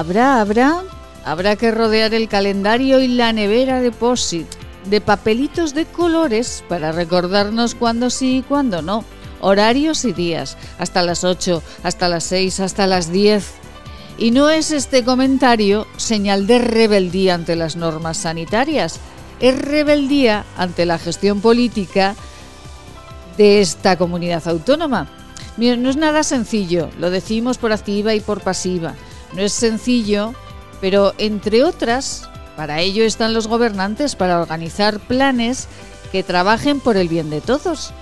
Habrá, habrá, habrá que rodear el calendario y la nevera de POSIT de papelitos de colores para recordarnos cuándo sí y cuándo no. Horarios y días, hasta las 8, hasta las 6, hasta las 10. Y no es este comentario señal de rebeldía ante las normas sanitarias, es rebeldía ante la gestión política de esta comunidad autónoma. no es nada sencillo, lo decimos por activa y por pasiva. No es sencillo, pero entre otras, para ello están los gobernantes, para organizar planes que trabajen por el bien de todos.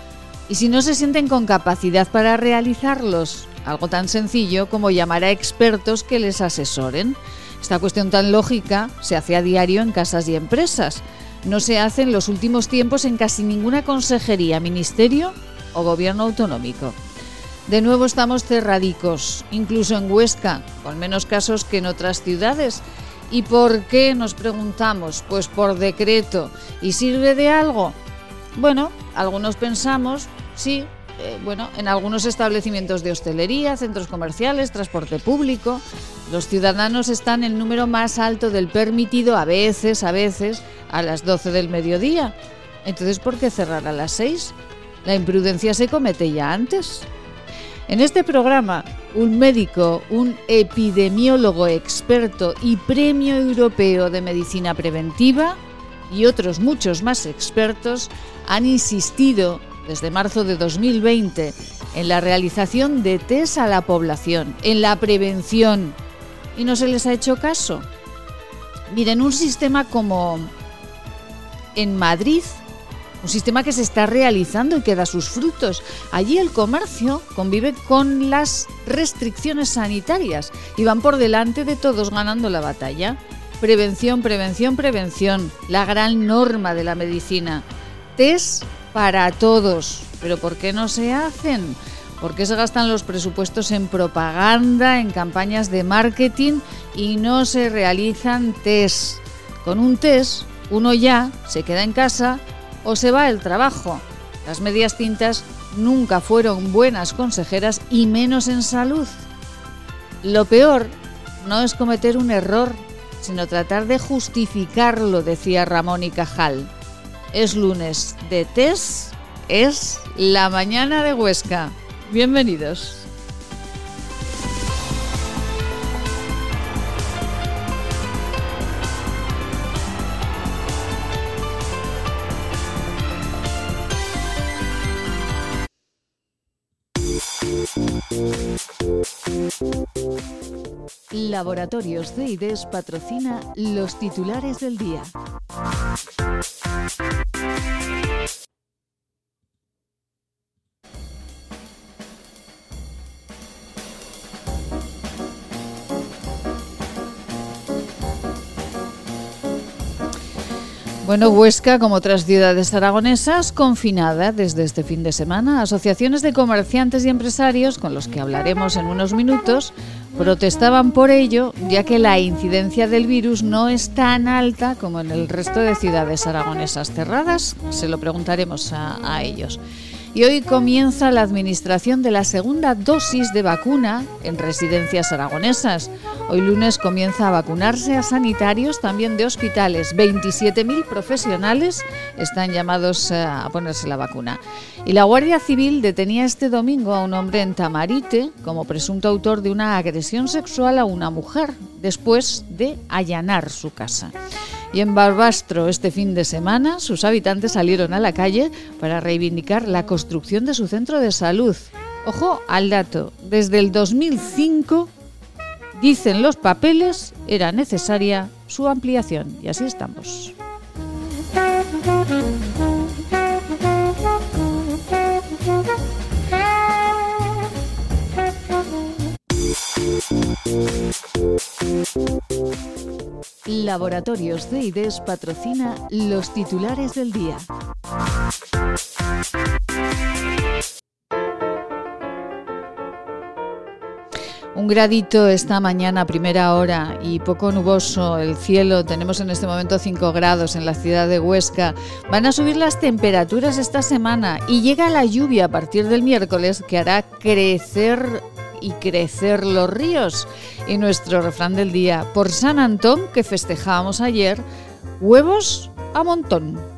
Y si no se sienten con capacidad para realizarlos, algo tan sencillo como llamar a expertos que les asesoren. Esta cuestión tan lógica se hace a diario en casas y empresas. No se hace en los últimos tiempos en casi ninguna consejería, ministerio o gobierno autonómico. De nuevo estamos cerradicos, incluso en Huesca, con menos casos que en otras ciudades. ¿Y por qué nos preguntamos? Pues por decreto. ¿Y sirve de algo? Bueno, algunos pensamos, sí, eh, bueno, en algunos establecimientos de hostelería, centros comerciales, transporte público, los ciudadanos están en el número más alto del permitido a veces, a veces, a las 12 del mediodía. Entonces, ¿por qué cerrar a las 6? La imprudencia se comete ya antes. En este programa, un médico, un epidemiólogo experto y premio europeo de medicina preventiva y otros muchos más expertos han insistido desde marzo de 2020 en la realización de test a la población, en la prevención, y no se les ha hecho caso. Miren, un sistema como en Madrid un sistema que se está realizando y que da sus frutos. Allí el comercio convive con las restricciones sanitarias y van por delante de todos ganando la batalla. Prevención, prevención, prevención, la gran norma de la medicina. Test para todos. Pero ¿por qué no se hacen? ¿Por qué se gastan los presupuestos en propaganda, en campañas de marketing y no se realizan test? Con un test uno ya se queda en casa o se va al trabajo. Las medias tintas nunca fueron buenas consejeras y menos en salud. Lo peor no es cometer un error, sino tratar de justificarlo, decía Ramón y Cajal. Es lunes de test, es la mañana de Huesca. Bienvenidos. Laboratorios CIDES patrocina los titulares del día. Bueno, Huesca, como otras ciudades aragonesas, confinada desde este fin de semana. Asociaciones de comerciantes y empresarios, con los que hablaremos en unos minutos, protestaban por ello, ya que la incidencia del virus no es tan alta como en el resto de ciudades aragonesas cerradas. Se lo preguntaremos a, a ellos y hoy comienza la administración de la segunda dosis de vacuna en residencias aragonesas. Hoy lunes comienza a vacunarse a sanitarios, también de hospitales. 27.000 profesionales están llamados eh, a ponerse la vacuna. Y la Guardia Civil detenía este domingo a un hombre en Tamarite como presunto autor de una agresión sexual a una mujer después de allanar su casa. Y en Barbastro este fin de semana sus habitantes salieron a la calle para reivindicar la construcción de su centro de salud. Ojo al dato, desde el 2005, dicen los papeles, era necesaria su ampliación. Y así estamos. Laboratorios de patrocina los titulares del día. Un gradito esta mañana, primera hora, y poco nuboso el cielo. Tenemos en este momento 5 grados en la ciudad de Huesca. Van a subir las temperaturas esta semana y llega la lluvia a partir del miércoles que hará crecer y crecer los ríos. Y nuestro refrán del día, por San Antón, que festejábamos ayer, huevos a montón.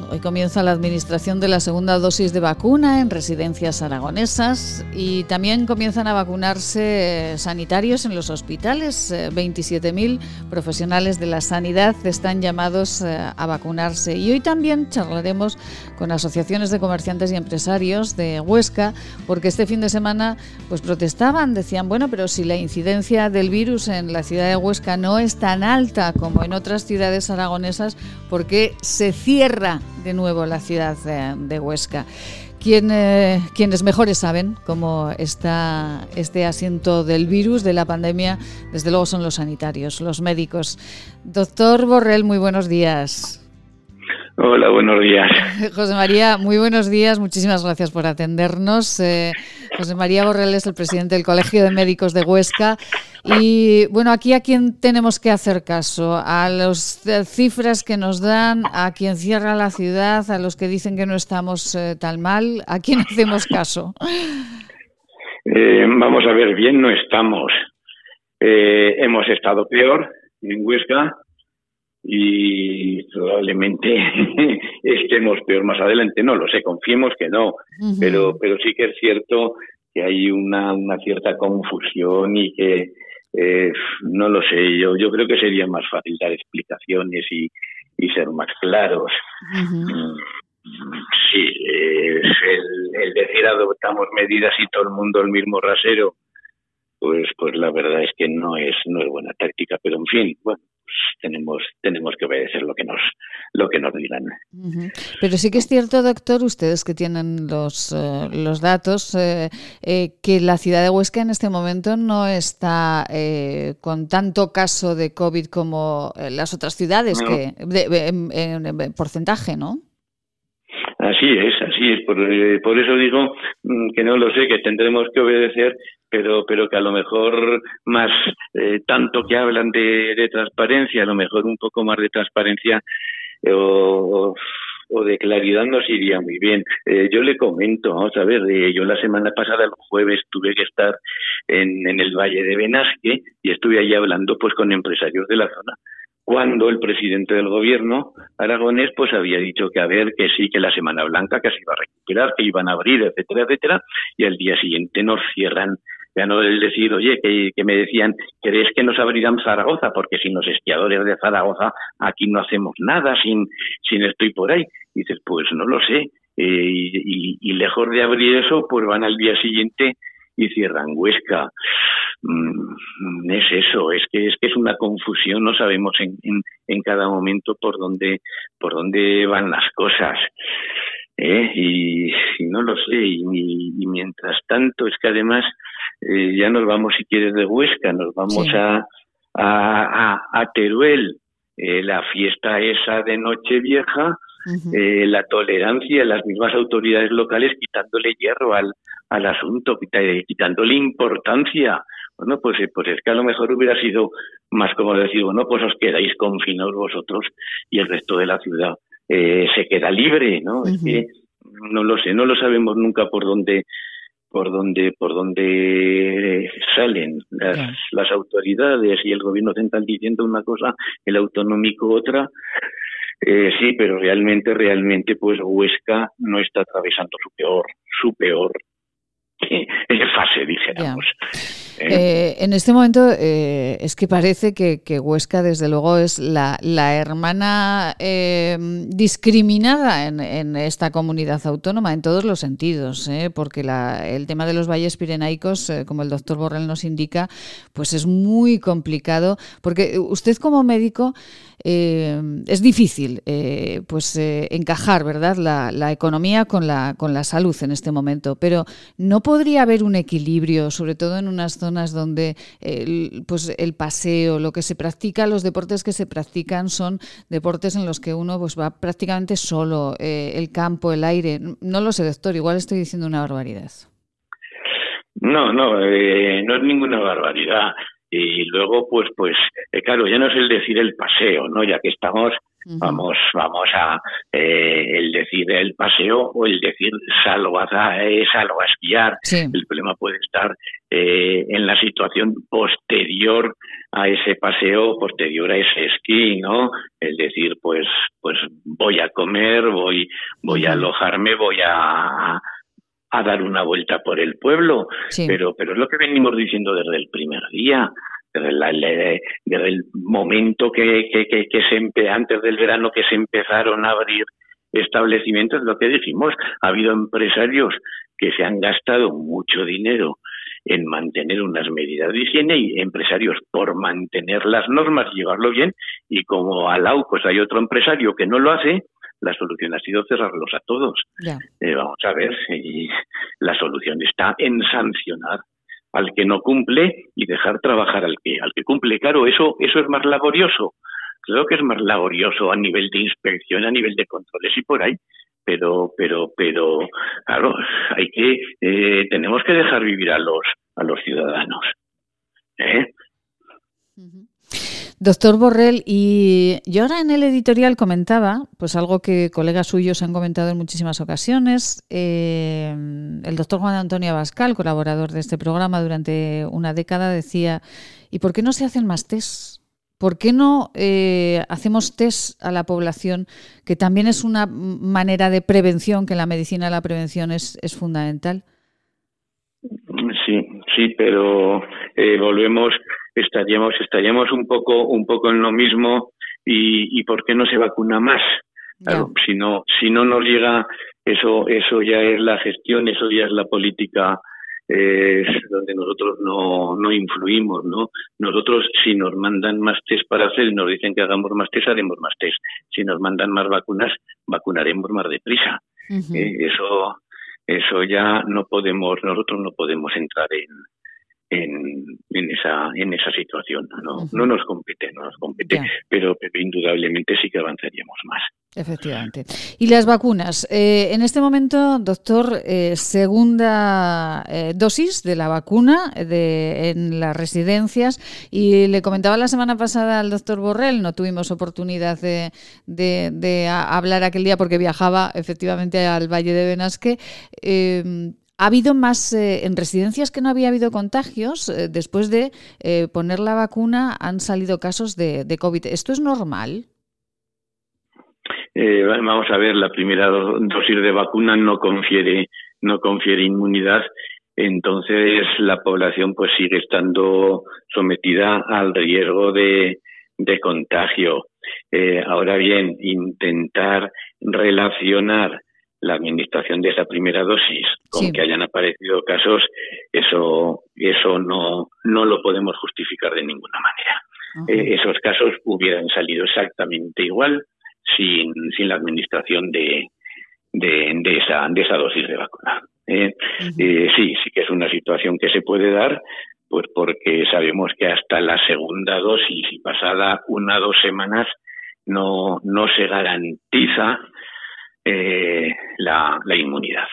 hoy comienza la administración de la segunda dosis de vacuna en residencias aragonesas y también comienzan a vacunarse sanitarios en los hospitales. 27.000 eh, profesionales de la sanidad están llamados eh, a vacunarse y hoy también charlaremos con asociaciones de comerciantes y empresarios de Huesca porque este fin de semana pues protestaban, decían, bueno, pero si la incidencia del virus en la ciudad de Huesca no es tan alta como en otras ciudades aragonesas, ¿por qué se cierra de nuevo la ciudad de, Huesca. Eh, quienes mejores saben cómo está este asiento del virus, de la pandemia, desde luego son los sanitarios, los médicos. Doctor Borrell, muy buenos días. Hola, buenos días. José María, muy buenos días. Muchísimas gracias por atendernos. Eh, José María Borrell es el presidente del Colegio de Médicos de Huesca. Y bueno, aquí a quién tenemos que hacer caso, a las cifras que nos dan, a quien cierra la ciudad, a los que dicen que no estamos eh, tan mal, ¿a quién hacemos caso? Eh, vamos a ver, bien no estamos. hemos estado peor en Huesca, y probablemente estemos peor más adelante. No lo sé, confiemos que no, pero, pero sí que es cierto que hay una, una cierta confusión y que eh, no lo sé, yo, yo creo que sería más fácil dar explicaciones y, y ser más claros. Mm, sí, el, el decir adoptamos medidas y todo el mundo el mismo rasero, pues pues la verdad es que no es no es buena táctica pero en fin bueno tenemos tenemos que obedecer lo que nos lo que nos digan. Pero sí que es cierto, doctor, ustedes que tienen los, eh, los datos, eh, eh, que la ciudad de Huesca en este momento no está con tanto caso de COVID como las otras ciudades, que en, porcentaje, ¿no? Así es, así es. Por, por, eso digo mm, que no lo sé, que tendremos que obedecer pero, pero que a lo mejor más eh, tanto que hablan de, de, transparencia, a lo mejor un poco más de transparencia eh, o, o, de claridad nos iría muy bien. Eh, yo le comento, vamos a ver, yo la semana pasada, el jueves, tuve que estar en, en el Valle de Benasque y estuve allí hablando pues con empresarios de la zona cuando el presidente del gobierno aragonés pues había dicho que a ver que sí que la semana blanca que se iba a recuperar que iban a abrir etcétera etcétera y al día siguiente nos cierran ya no el decir, oye, que, me decían, ¿crees que nos abrirán Zaragoza? Porque sin los esquiadores de Zaragoza aquí no hacemos nada, sin, sin estoy por ahí. Y dices, pues no lo sé. Eh, y, y, lejos de abrir eso, pues van al día siguiente y cierran Huesca. Mm, es eso, es que es que es una confusión, no sabemos en, en, en cada momento por dónde por dónde van las cosas. ¿eh? Y, no lo sé, y, y, mientras tanto es que además eh, ya nos vamos, si quieres, de Huesca, nos vamos a, a, a, Teruel, eh, la fiesta esa de Nochevieja, eh, la tolerancia, las mismas autoridades locales quitándole hierro al, al asunto, quitándole importancia. Bueno, pues, eh, pues es que a lo mejor hubiera sido más como decir, bueno, pues os quedáis confinados vosotros y el resto de la ciudad eh, se queda libre, ¿no? Es que no lo sé, no lo sabemos nunca por dónde por donde por donde salen las, las, autoridades y el gobierno central diciendo una cosa, el autonómico otra. Eh, sí, pero realmente, realmente, pues Huesca no está atravesando su peor, su peor fase, dijéramos. ¿Eh? Eh, en este momento eh, es que parece que, Huesca, desde luego, es la, hermana discriminada en, esta comunidad autónoma en todos los sentidos, porque el tema de los valles pirenaicos, como el doctor Borrell nos indica, pues es muy complicado, porque usted como médico es difícil pues encajar, ¿verdad?, la, la, economía con la, con la salud en este momento, pero no podría haber un equilibrio, sobre todo en unas zonas donde el, pues el paseo, lo que se practica, los deportes que se practican son deportes en los que uno pues va prácticamente solo, eh, el campo, el aire. No lo sé, doctor, igual estoy diciendo una barbaridad. No, no, eh, no es ninguna barbaridad. Y luego, pues, pues, eh, claro, ya no es el decir el paseo, ¿no? Ya que estamos Vamos, vamos a eh, el decir el paseo o el decir salgo a, eh, salgo a esquiar. El problema puede estar eh, en la situación posterior a ese paseo, posterior a ese esquí, ¿no? Es decir, pues, pues voy a comer, voy, voy a alojarme, voy a, a dar una vuelta por el pueblo, pero, pero es lo que venimos diciendo desde el primer día desde, el momento que, que, que, se antes del verano que se empezaron a abrir establecimientos, lo que dijimos, ha habido empresarios que se han gastado mucho dinero en mantener unas medidas de higiene y empresarios por mantener las normas y llevarlo bien y como al lado pues hay otro empresario que no lo hace, la solución ha sido cerrarlos a todos. Eh, vamos a ver, y la solución está en sancionar al que no cumple y dejar trabajar al que al que cumple. Claro, eso eso es más laborioso. Creo que es más laborioso a nivel de inspección, a nivel de controles y por ahí. Pero pero pero claro, hay que eh, tenemos que dejar vivir a los a los ciudadanos. ¿eh? Doctor Borrell, y yo ahora en el editorial comentaba, pues algo que colegas suyos han comentado en muchísimas ocasiones, eh, el doctor Juan Antonio Abascal, colaborador de este programa durante una década, decía, ¿y por qué no se hacen más test? ¿Por qué no eh, hacemos test a la población, que también es una manera de prevención, que la medicina la prevención es, es fundamental? Sí, sí, pero eh, volvemos estaríamos estaríamos un poco un poco en lo mismo y, y por qué no se vacuna más claro, si no si no nos llega eso eso ya es la gestión eso ya es la política es donde nosotros no, no influimos, ¿no? Nosotros, si nos mandan más test para hacer y nos dicen que hagamos más test, haremos más test. Si nos mandan más vacunas, vacunaremos más deprisa. Eh, eso, eso ya no podemos, nosotros no podemos entrar en, en, en, esa, en esa situación. No, no nos compete, no nos compete, pero, indudablemente sí que avanzaríamos más. Efectivamente. Y las vacunas. Eh, en este momento, doctor, eh, segunda eh, dosis de la vacuna de, en las residencias. Y le comentaba la semana pasada al doctor Borrell, no tuvimos oportunidad de, de, de hablar aquel día porque viajaba efectivamente al Valle de Benasque ha habido más, eh, en residencias que no había habido contagios, eh, después de eh, poner la vacuna han salido casos de, de COVID. ¿Esto es normal? vamos a ver, la primera dosis de vacuna no confiere, no confiere inmunidad, entonces la población pues sigue estando sometida al riesgo de, de contagio. ahora bien, intentar relacionar la administración de esa primera dosis con que hayan aparecido casos, eso, eso no, no lo podemos justificar de ninguna manera. Eh, esos casos hubieran salido exactamente igual sin, sin la administración de, de, esa, de esa dosis de vacuna. Eh, eh, sí, sí que es una situación que se puede dar, pues porque sabemos que hasta la segunda dosis y pasada una o dos semanas no, no se garantiza la, la, inmunidad.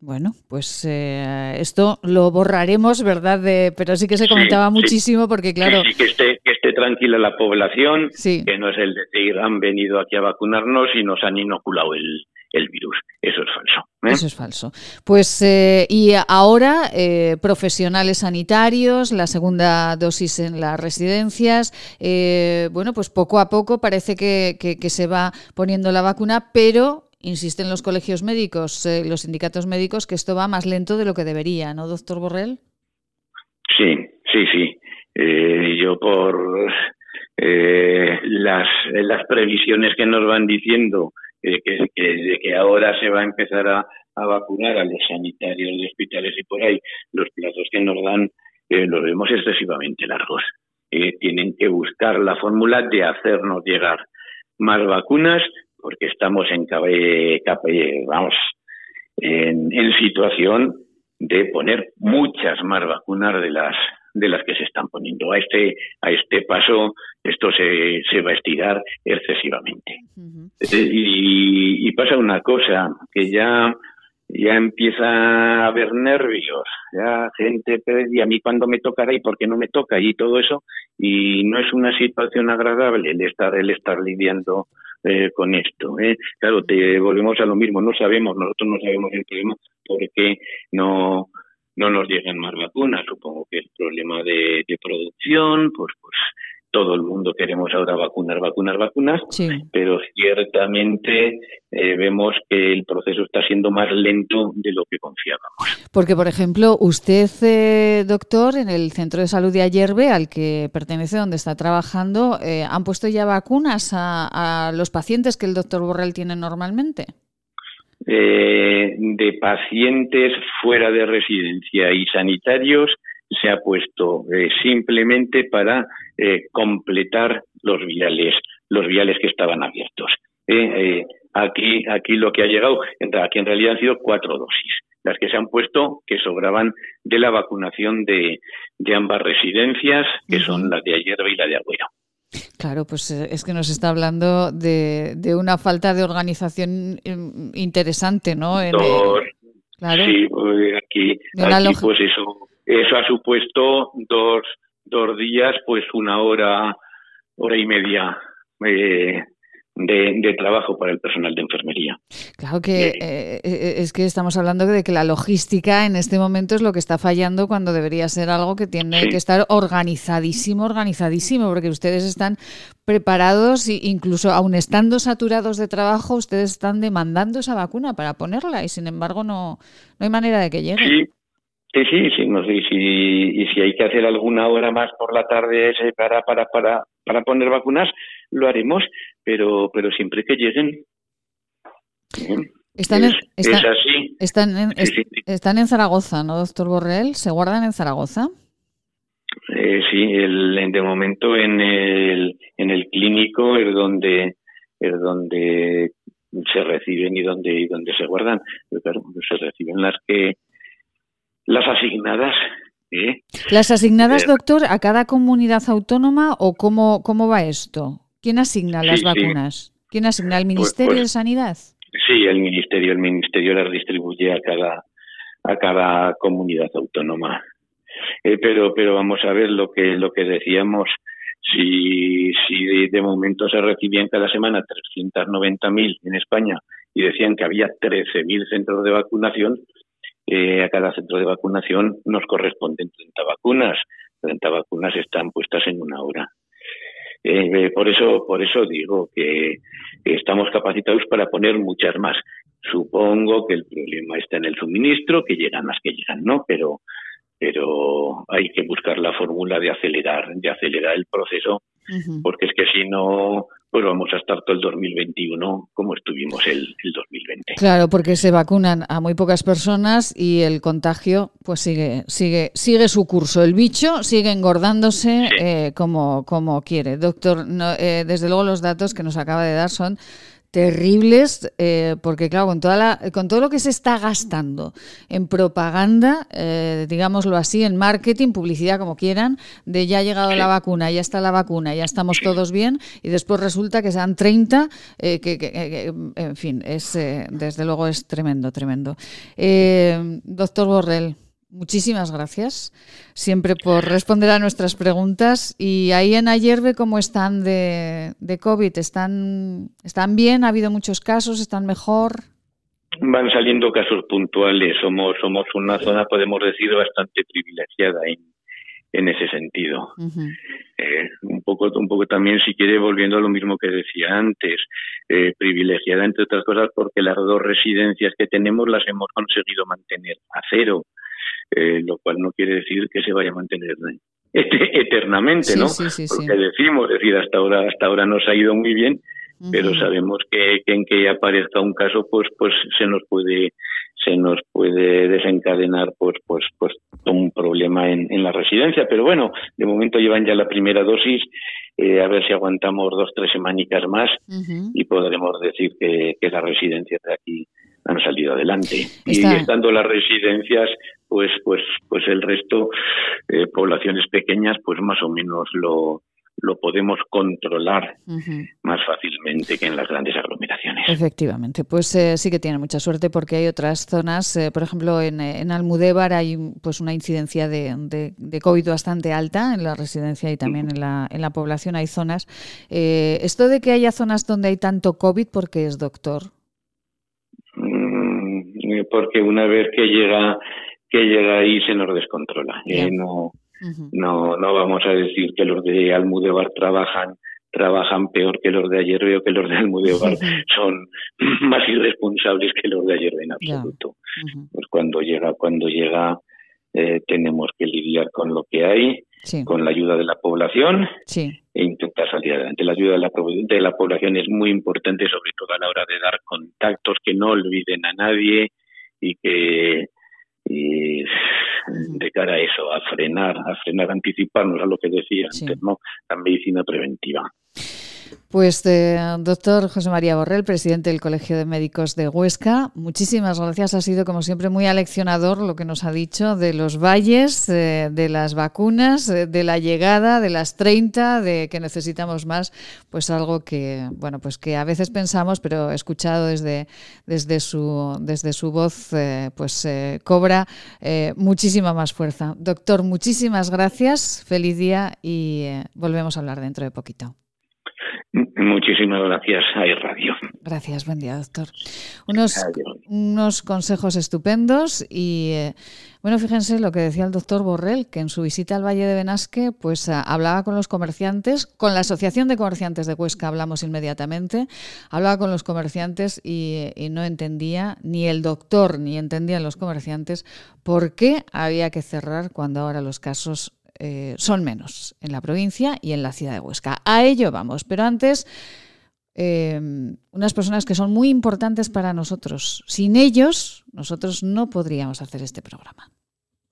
Bueno, pues eh, esto lo borraremos, ¿verdad? De, pero sí que se comentaba muchísimo porque, claro... Sí, que, esté, que esté tranquila la población, que no es el decir han venido aquí a vacunarnos y nos han inoculado el, el virus. Eso es falso. ¿eh? Eso es falso. Pues eh, y ahora profesionales sanitarios, la segunda dosis en las residencias. bueno, pues poco a poco parece que, que, se va poniendo la vacuna, pero insisten los colegios médicos, eh, los sindicatos médicos, que esto va más lento de lo que debería, ¿no, doctor Borrell? Sí, sí, sí. Eh, yo por eh, las, las previsiones que nos van diciendo que, de que ahora se va a empezar a, a, vacunar a los sanitarios de hospitales y por ahí, los plazos que nos dan los vemos excesivamente largos. tienen que buscar la fórmula de hacernos llegar más vacunas porque estamos en, vamos, en, en situación de poner muchas más vacunas de las de las que se están poniendo. A este, a este paso esto se, se va a estirar excesivamente. y, y, pasa una cosa, que ya, ya empieza a haber nervios, ya gente y a mí cuando me tocará y por qué no me toca y todo eso, y no es una situación agradable el estar, el estar lidiando eh, con esto. ¿eh? Claro, te volvemos a lo mismo, no sabemos, nosotros no sabemos el problema porque no no nos llegan más vacunas. Supongo que el problema de, producción, pues, pues todo el mundo queremos ahora vacunar, vacunar, vacunas, pero ciertamente eh, vemos que el proceso está siendo más lento de lo que confiábamos. Porque, por ejemplo, usted, eh, doctor, en el centro de salud de Ayerbe, al que pertenece, donde está trabajando, eh, ¿han puesto ya vacunas a, los pacientes que el doctor Borrell tiene normalmente? De pacientes fuera de residencia y sanitarios se ha puesto eh, simplemente para eh, completar los viales, los viales que estaban abiertos. Eh, aquí, aquí lo que ha llegado, aquí en realidad han sido cuatro dosis, las que se han puesto que sobraban de la vacunación de, de ambas residencias, que son las de Ayerba y la de Agüero. Claro, pues es que nos está hablando de, de una falta de organización interesante, ¿no? claro. Sí, aquí, aquí pues eso eso ha supuesto dos, dos días, pues una hora, hora y media eh, de, trabajo para el personal de enfermería. Claro que eh, eh, es que estamos hablando de que la logística en este momento es lo que está fallando cuando debería ser algo que tiene que estar organizadísimo, organizadísimo, porque ustedes están preparados e incluso aun estando saturados de trabajo, ustedes están demandando esa vacuna para ponerla y sin embargo no, no hay manera de que llegue. Sí, sí, sí, no sé, si, y si hay que hacer alguna hora más por la tarde para, para, para, para poner vacunas, lo haremos, pero, pero siempre que lleguen. Están en, así. Están en, están en Zaragoza, ¿no, doctor Borrell? ¿Se guardan en Zaragoza? Eh, sí, el, de momento en el, en el clínico es donde, es donde se reciben y donde, y donde se guardan. Pero claro, se reciben las que las asignadas. ¿eh? ¿Las asignadas, doctor, a cada comunidad autónoma o cómo, cómo va esto? ¿Quién asigna las vacunas? ¿Quién asigna? ¿El pues, Ministerio pues, de Sanidad? Sí, el Ministerio. El Ministerio las distribuye a cada, a cada comunidad autónoma. Eh, pero, pero vamos a ver lo que, lo que decíamos. Si, si de, momento se recibían cada semana 390.000 en España y decían que había 13.000 centros de vacunación, a cada centro de vacunación nos corresponden 30 vacunas. 30 vacunas están puestas en una hora. Eh, por eso, por eso digo que, estamos capacitados para poner muchas más. Supongo que el problema está en el suministro, que llegan las que llegan, ¿no? Pero, pero hay que buscar la fórmula de acelerar, de acelerar el proceso, porque es que si no, pues vamos a estar todo el 2021 como estuvimos el, el 2020. Claro, porque se vacunan a muy pocas personas y el contagio pues sigue sigue sigue su curso. El bicho sigue engordándose eh, como, como quiere. Doctor, eh, desde luego los datos que nos acaba de dar son terribles, eh, porque claro, con, toda la, con todo lo que se está gastando en propaganda, eh, digámoslo así, en marketing, publicidad, como quieran, de ya ha llegado la vacuna, ya está la vacuna, ya estamos todos bien, y después resulta que sean 30, eh, que, en fin, es desde luego es tremendo, tremendo. doctor Borrell, Muchísimas gracias siempre por responder a nuestras preguntas. Y ahí en Ayerbe, ¿cómo están de, de COVID? ¿Están, ¿Están bien? ¿Ha habido muchos casos? ¿Están mejor? Van saliendo casos puntuales. Somos, somos una zona, podemos decir, bastante privilegiada en, en ese sentido. Eh, un poco, un poco también, si quiere, volviendo a lo mismo que decía antes, eh, privilegiada entre otras cosas porque las dos residencias que tenemos las hemos conseguido mantener a cero. Eh, lo cual no quiere decir que se vaya a mantener eternamente, ¿no? Porque decimos, es decir, hasta ahora, hasta ahora nos ha ido muy bien, pero sabemos que, en que aparezca un caso, pues, pues se nos puede, se nos puede desencadenar, pues, pues, pues un problema en, en la residencia. Pero bueno, de momento llevan ya la primera dosis. Eh, a ver si aguantamos dos, tres semanicas más y podremos decir que, que las residencias de aquí han salido adelante. Y estando las residencias, pues, pues, pues el resto, eh, poblaciones pequeñas, pues más o menos lo, lo podemos controlar más fácilmente que en las grandes aglomeraciones. Efectivamente, pues eh, sí que tiene mucha suerte porque hay otras zonas, eh, por ejemplo en, en, Almudévar hay pues una incidencia de, de, COVID bastante alta en la residencia y también en la, en la población hay zonas. esto de que haya zonas donde hay tanto COVID, ¿por qué es, doctor? Mm, porque una vez que llega que llega ahí se nos descontrola. Eh, no, no, no vamos a decir que los de Almudebar trabajan trabajan peor que los de ayer, veo que los de Almudebar son más irresponsables que los de ayer en absoluto. Pues cuando llega, cuando llega, eh, tenemos que lidiar con lo que hay, con la ayuda de la población e intentar salir adelante. La ayuda de la, de la población es muy importante, sobre todo a la hora de dar contactos que no olviden a nadie y que y de cara a eso, a frenar, a frenar, anticiparnos a lo que decía antes, ¿no? La medicina preventiva. Pues eh, doctor José María Borrell, presidente del Colegio de Médicos de Huesca, muchísimas gracias. Ha sido como siempre muy aleccionador lo que nos ha dicho de los valles, eh, de las vacunas, eh, de la llegada, de las 30, de que necesitamos más, pues algo que, bueno, pues que a veces pensamos, pero escuchado desde, desde, su, desde su voz, pues cobra muchísima más fuerza. Doctor, muchísimas gracias, feliz día y volvemos a hablar dentro de poquito. Muchísimas gracias a Radio. Gracias, buen día, doctor. Unos, unos consejos estupendos y, eh, bueno, fíjense lo que decía el doctor Borrell, que en su visita al Valle de Benasque, pues hablaba con los comerciantes, con la Asociación de Comerciantes de Cuesca hablamos inmediatamente, hablaba con los comerciantes y, y no entendía, ni el doctor ni entendían los comerciantes, por qué había que cerrar cuando ahora los casos eh, son menos en la provincia y en la ciudad de Huesca. A ello vamos, pero antes em, unas personas que son muy importantes para nosotros. Sin ellos, nosotros no podríamos hacer este programa.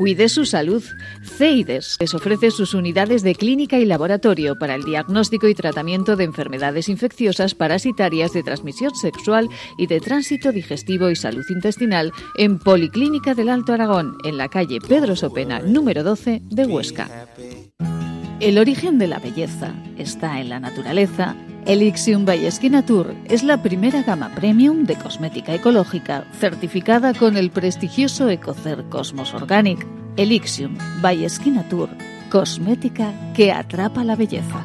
Cuide su salud. CEIDES les ofrece sus unidades de clínica y laboratorio para el diagnóstico y tratamiento de enfermedades infecciosas parasitarias de transmisión sexual y de tránsito digestivo y salud intestinal en Policlínica del Alto Aragón, en la calle Pedro Sopena, número 12 de Huesca. El origen de la belleza está en la naturaleza Elixium by Tour es la primera gama premium de cosmética ecológica certificada con el prestigioso Ecocer Cosmos Organic. Elixium by Tour, cosmética que atrapa la belleza.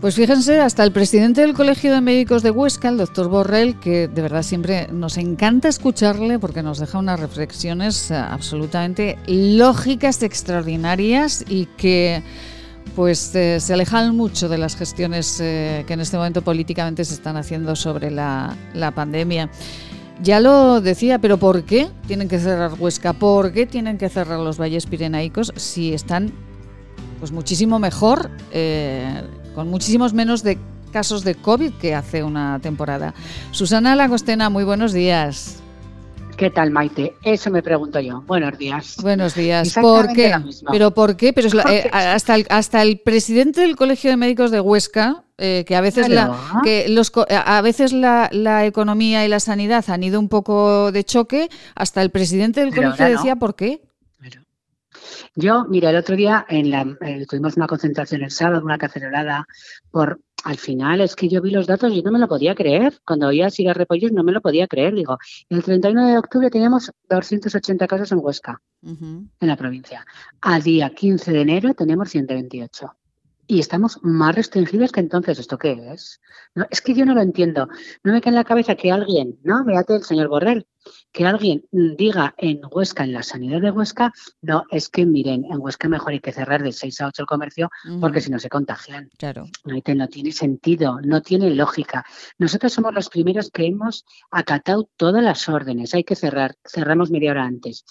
Pues fíjense, hasta el presidente del Colegio de Médicos de Huesca, el doctor Borrell, que de verdad siempre nos encanta escucharle porque nos deja unas reflexiones eh, absolutamente lógicas, extraordinarias y que pues eh, se alejan mucho de las gestiones eh, que en este momento políticamente se están haciendo sobre la, pandemia. Ya lo decía, pero ¿por qué tienen que cerrar Huesca? ¿Por qué tienen que cerrar los valles pirenaicos si están pues muchísimo mejor con muchísimos menos de casos de COVID que hace una temporada. Susana Lagostena, muy buenos días. ¿Qué tal, Maite? Eso me pregunto yo. Buenos días. Buenos días. ¿Por qué? ¿Pero por qué? Pero eh, hasta, el, hasta el presidente del Colegio de Médicos de Huesca, eh, que a veces, la, que los, a veces la, la, economía y la sanidad han ido un poco de choque, hasta el presidente del colegio decía por qué. Yo, mira, el otro día en la, eh, tuvimos una concentración el sábado, una cacerolada, por al final es que yo vi los datos y no me lo podía creer. Cuando oía Siga Repollos no me lo podía creer. Digo, el 31 de octubre teníamos 280 casos en Huesca, en la provincia. A día 15 de enero tenemos 128 y estamos más restringidos que entonces. ¿Esto qué es? No, es que yo no lo entiendo. No me cae en la cabeza que alguien, no, mírate el señor Borrell, que alguien diga en Huesca, en la sanidad de Huesca, no, es que miren, en Huesca mejor hay que cerrar de 6 a 8 el comercio porque si no se contagian. Claro. No, tiene sentido, no tiene lógica. Nosotros somos los primeros que hemos acatado todas las órdenes. Hay que cerrar, cerramos media hora antes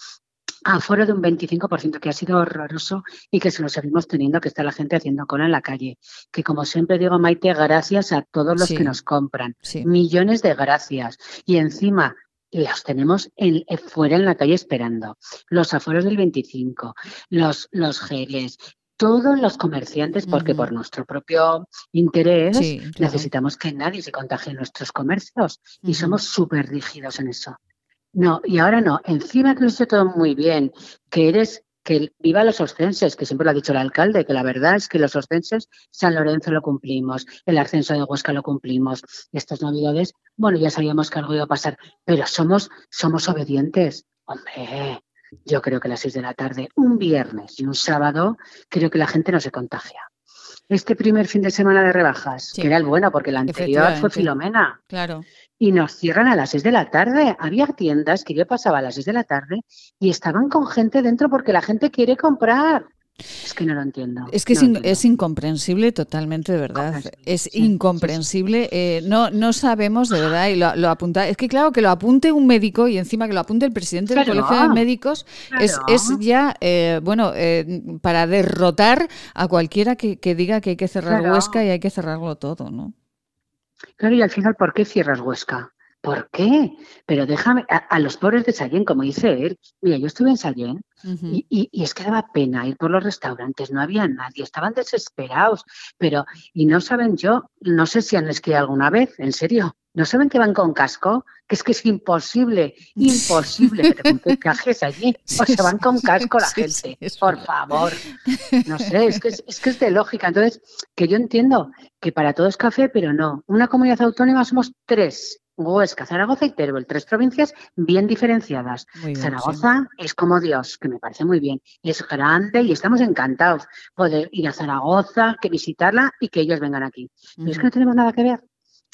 aforo de un 25%, que ha sido horroroso y que se lo seguimos teniendo, que está la gente haciendo cola en la calle. Que como siempre digo, Maite, gracias a todos los que nos compran. Millones de gracias. Y encima, los tenemos en, eh, fuera en la calle esperando. Los aforos del 25, los, los geles, todos los comerciantes, porque por nuestro propio interés necesitamos que nadie se contagie en nuestros comercios y somos súper rígidos en eso. No, y ahora no. Encima que lo sé todo muy bien, que eres que viva los oscenses, que siempre lo ha dicho el alcalde, que la verdad es que los oscenses, San Lorenzo lo cumplimos, el ascenso de Huesca lo cumplimos, estas navidades, bueno, ya sabíamos que algo iba a pasar, pero somos, somos obedientes. Hombre, yo creo que a las seis de la tarde, un viernes y un sábado, creo que la gente no se contagia. Este primer fin de semana de rebajas, que era el bueno, porque el anterior fue Filomena. Claro y nos cierran a las 6 de la tarde. Había tiendas que yo pasaba a las 6 de la tarde y estaban con gente dentro porque la gente quiere comprar. Es que no lo entiendo. Es que es, incomprensible totalmente, de verdad. Es incomprensible. Eh, no, no sabemos, de verdad, y lo, apunta. Es que claro, que lo apunte un médico y encima que lo apunte el presidente del Colegio de Médicos es, es, ya, eh, bueno, eh, para derrotar a cualquiera que, diga que hay que cerrar Huesca y hay que cerrarlo todo, ¿no? Claro, y al final, ¿por qué cierras Huesca? ¿Por qué? Pero déjame, a, los pobres de Sallén, como dice él, mira, yo estuve en Sallén y, y, es que daba pena ir por los restaurantes, no había nadie, estaban desesperados, pero, y no saben yo, no sé si han esquiado alguna vez, en serio, ¿no saben que van con casco? Que es que es imposible, imposible que te cajes allí, o se van con casco la gente, por favor. No sé, es que es, es que es de lógica. Entonces, que yo entiendo que para todo es café, pero no. Una comunidad autónoma somos tres Huesca, Zaragoza y Teruel, tres provincias bien diferenciadas. Zaragoza es como Dios, que me parece muy bien. Es grande y estamos encantados poder ir a Zaragoza, que visitarla y que ellos vengan aquí. Pero es que no tenemos nada que ver.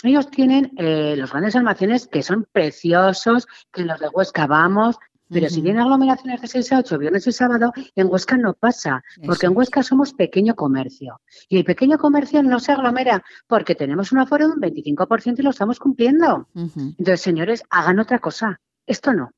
Ellos tienen eh, los grandes almacenes que son preciosos, que los de Huesca vamos, pero si vienen aglomeraciones de 6 a 8, viernes y sábado, en Huesca no pasa, porque en Huesca somos pequeño comercio. Y el pequeño comercio no se aglomera porque tenemos un aforo de un 25% y lo estamos cumpliendo. Entonces, señores, hagan otra cosa. Esto no.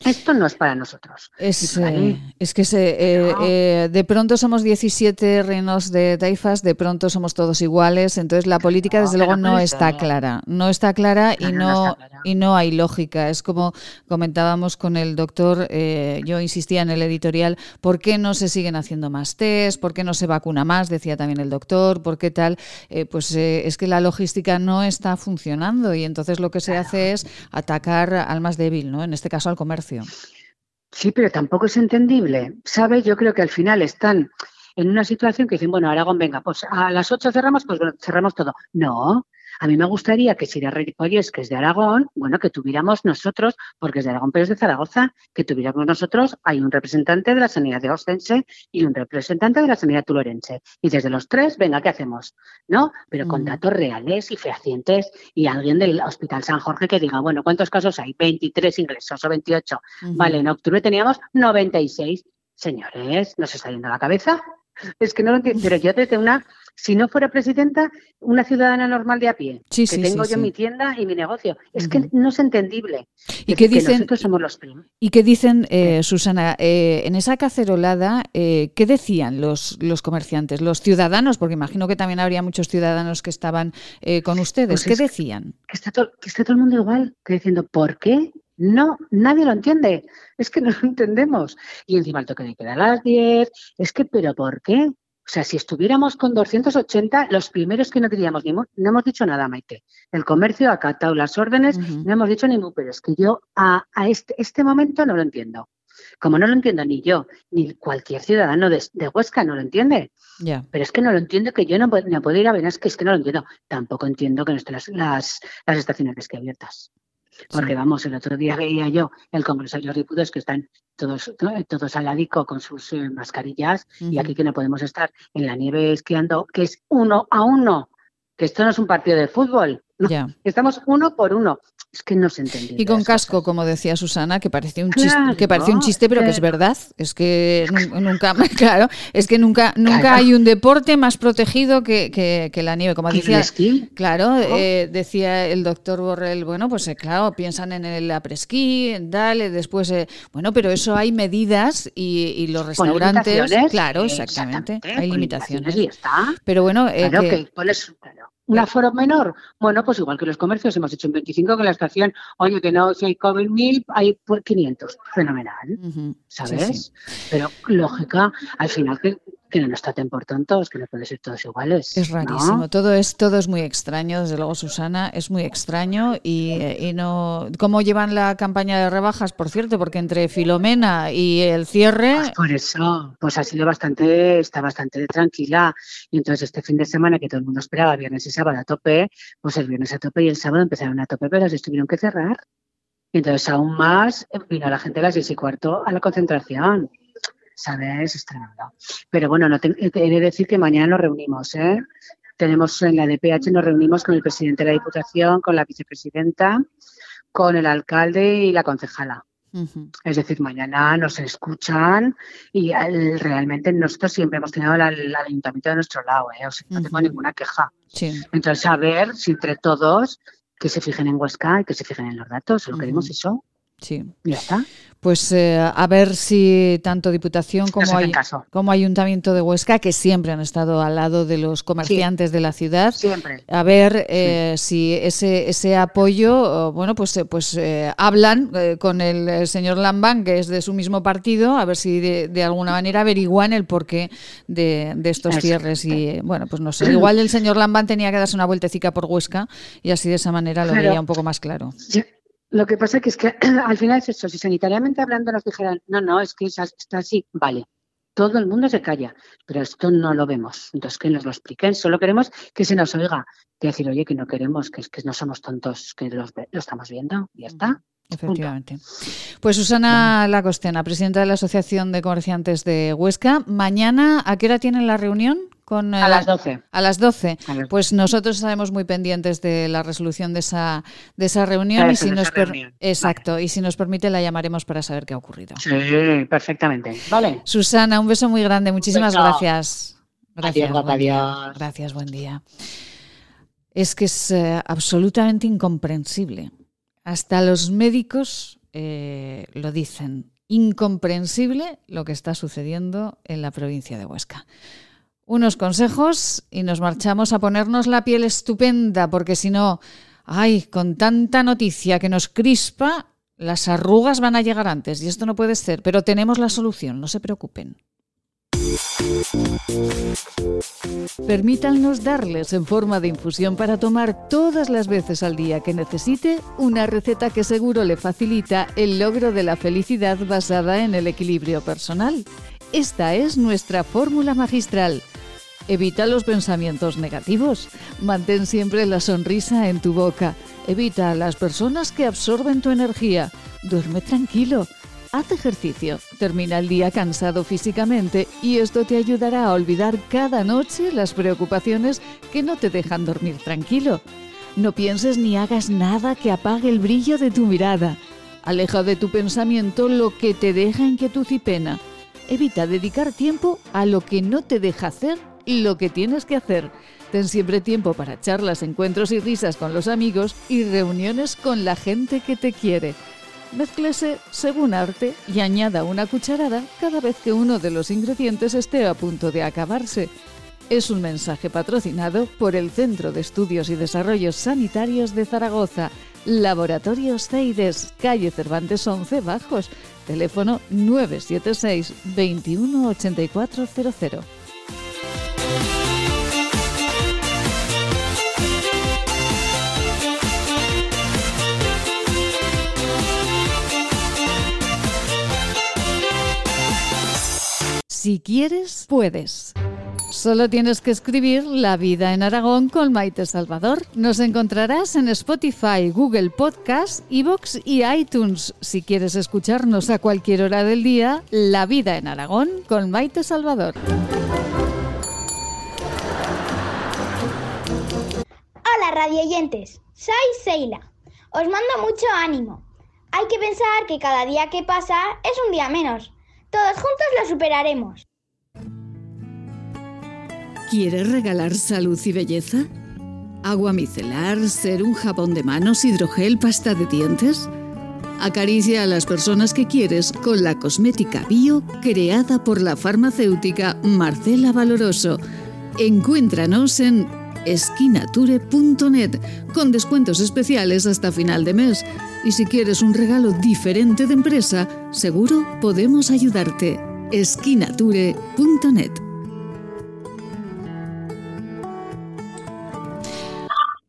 Esto no es para nosotros. Es, eh, es que se, eh, eh, de pronto somos 17 reinos de taifas, de pronto somos todos iguales, entonces la política desde luego no está clara, no está clara y no, y no hay lógica. Es como comentábamos con el doctor, yo insistía en el editorial, ¿por qué no se siguen haciendo más test? ¿Por qué no se vacuna más? Decía también el doctor, ¿por qué tal? pues es que la logística no está funcionando y entonces lo que se hace es atacar al más débil, ¿no? En este caso al comercio. Sí, pero tampoco es entendible. ¿Sabes? Yo creo que al final están en una situación que dicen, bueno, Aragón, venga, pues a las 8 cerramos, pues cerramos todo. No, a mí me gustaría que si de Ripollés, que es de Aragón, bueno, que tuviéramos nosotros, porque es de Aragón, pero es de Zaragoza, que tuviéramos nosotros, hay un representante de la sanidad de Ostense y un representante de la sanidad tulorense. Y desde los tres, venga, ¿qué hacemos? ¿No? Pero con datos reales y fehacientes y alguien del Hospital San Jorge que diga, bueno, ¿cuántos casos hay? 23 ingresos o 28. Vale, en octubre teníamos 96. Señores, ¿nos está yendo la cabeza? Es que no lo entiendo, pero yo desde una, si no fuera presidenta, una ciudadana normal de a pie, que tengo yo mi tienda y mi negocio. Es que no es entendible. ¿Y qué dicen? somos los ¿Y qué dicen, eh, Susana, eh, en esa cacerolada, eh, qué decían los, los comerciantes, los ciudadanos? Porque imagino que también habría muchos ciudadanos que estaban con ustedes. Pues ¿Qué decían? Que está, todo, que está todo el mundo igual, que diciendo, ¿por qué? No, nadie lo entiende. Es que no lo entendemos. Y encima el toque de queda a las 10. Es que, ¿pero por qué? O sea, si estuviéramos con 280, los primeros que no diríamos ni no hemos dicho nada, Maite. El comercio ha acatado las órdenes, no hemos dicho ni pero es que yo a, este, este, momento no lo entiendo. Como no lo entiendo ni yo, ni cualquier ciudadano de, Huesca no lo entiende. Pero es que no lo entiendo, que yo no, puedo ir a ver, es que, es que no lo entiendo. Tampoco entiendo que no estén las, las, las estaciones que abiertas. Porque vamos, el otro día veía yo el Congreso de los Diputados que están todos, todos al ladico con sus eh, mascarillas y aquí que no podemos estar en la nieve esquiando, que es uno a uno, que esto no es un partido de fútbol, Estamos uno por uno. Es que no se entendía. Y con casco, como decía Susana, que parecía un chiste, que parecía un chiste, pero que es verdad. Es que nunca, claro, es que nunca, nunca hay un deporte más protegido que, que, la nieve. Como decía, claro, eh, decía el doctor Borrell, bueno, pues eh, claro, piensan en el apresquí, dale, después, eh, bueno, pero eso hay medidas y, los restaurantes, claro, exactamente, hay limitaciones. Y está. Pero bueno, claro, que, ¿Un aforo menor? Bueno, pues igual que los comercios, hemos hecho un 25 con la estación. Oye, que no, si hay COVID 1000, hay 500. Fenomenal, ¿sabes? Pero lógica, al final, que que no nos traten por tontos, que no pueden ser todos iguales. Es rarísimo, todo es todo es muy extraño, desde luego Susana, es muy extraño y, y, no cómo llevan la campaña de rebajas, por cierto, porque entre Filomena y el cierre pues por eso, pues ha sido bastante está bastante tranquila y entonces este fin de semana que todo el mundo esperaba viernes y sábado a tope, pues el viernes a tope y el sábado empezaron a tope, pero se tuvieron que cerrar. Y entonces aún más vino la gente a las seis y cuarto a la concentración. ¿Sabes? Es Pero bueno, no te, he de decir que mañana nos reunimos, ¿eh? Tenemos en la DPH, nos reunimos con el presidente de la Diputación, con la vicepresidenta, con el alcalde y la concejala. Es decir, mañana nos escuchan y realmente nosotros siempre hemos tenido el, ayuntamiento de nuestro lado, ¿eh? o sea, no tengo ninguna queja. Entonces, a ver si entre todos que se fijen en Huesca y que se fijen en los datos, lo queremos eso. Sí. Ya está. Pues eh, a ver si tanto Diputación como, como Ayuntamiento de Huesca, que siempre han estado al lado de los comerciantes de la ciudad, siempre. a ver eh, si ese, ese apoyo, bueno, pues, eh, pues hablan con el señor Lambán, que es de su mismo partido, a ver si de, alguna manera averiguan el porqué de, de estos cierres. Y bueno, pues no sé, igual el señor Lambán tenía que darse una vueltecita por Huesca y así de esa manera lo veía un poco más claro. Lo que pasa que es que al final es eso, si sanitariamente hablando nos dijeran, no, no, es que está así, vale, todo el mundo se calla, pero esto no lo vemos. Entonces, que nos lo expliquen, solo queremos que se nos oiga, que decir, oye, que no queremos, que, que no somos tontos, que lo, estamos viendo, y ya está. Efectivamente. Pues Susana Lacostena, presidenta de la Asociación de Comerciantes de Huesca. Mañana, ¿a qué hora tienen la reunión? Con, a las 12. A las 12. Pues nosotros estaremos muy pendientes de la resolución de esa, de esa reunión. y si nos Exacto. Y si nos permite, la llamaremos para saber qué ha ocurrido. Sí, perfectamente. Vale. Susana, un beso muy grande. Muchísimas gracias. Gracias. Adiós, Gracias, buen día. Es que es eh, absolutamente incomprensible. Hasta los médicos eh, lo dicen. Incomprensible lo que está sucediendo en la provincia de Huesca. Unos consejos y nos marchamos a ponernos la piel estupenda, porque si no, ay, con tanta noticia que nos crispa, las arrugas van a llegar antes y esto no puede ser, pero tenemos la solución, no se preocupen. Permítanos darles en forma de infusión para tomar todas las veces al día que necesite una receta que seguro le facilita el logro de la felicidad basada en el equilibrio personal. Esta es nuestra fórmula magistral. Evita los pensamientos negativos. Mantén siempre la sonrisa en tu boca. Evita a las personas que absorben tu energía. Duerme tranquilo. Haz ejercicio, termina el día cansado físicamente y esto te ayudará a olvidar cada noche las preocupaciones que no te dejan dormir tranquilo. No pienses ni hagas nada que apague el brillo de tu mirada. Aleja de tu pensamiento lo que te deja inquietud y pena. Evita dedicar tiempo a lo que no te deja hacer lo que tienes que hacer. Ten siempre tiempo para charlas, encuentros y risas con los amigos y reuniones con la gente que te quiere. Mézclese según arte y añada una cucharada cada vez que uno de los ingredientes esté a punto de acabarse. Es un mensaje patrocinado por el Centro de Estudios y Desarrollos Sanitarios de Zaragoza, Laboratorios CEIDES, calle Cervantes 11 Bajos, teléfono 976 218400. Si quieres, puedes. Solo tienes que escribir La vida en Aragón con Maite Salvador. Nos encontrarás en Spotify, Google Podcast, Evox y iTunes. Si quieres escucharnos a cualquier hora del día, La vida en Aragón con Maite Salvador. Hola radioyentes, soy Seila. Os mando mucho ánimo. Hay que pensar que cada día que pasa es un día menos. Todos juntos lo superaremos. ¿Quieres regalar salud y belleza? ¿Agua micelar, ser un jabón de manos, hidrogel, pasta de dientes? Acaricia a las personas que quieres con la cosmética bio creada por la farmacéutica Marcela Valoroso. Encuéntranos en esquinature.net con descuentos especiales hasta final de mes. Y si quieres un regalo diferente de empresa, seguro podemos ayudarte. esquinature.net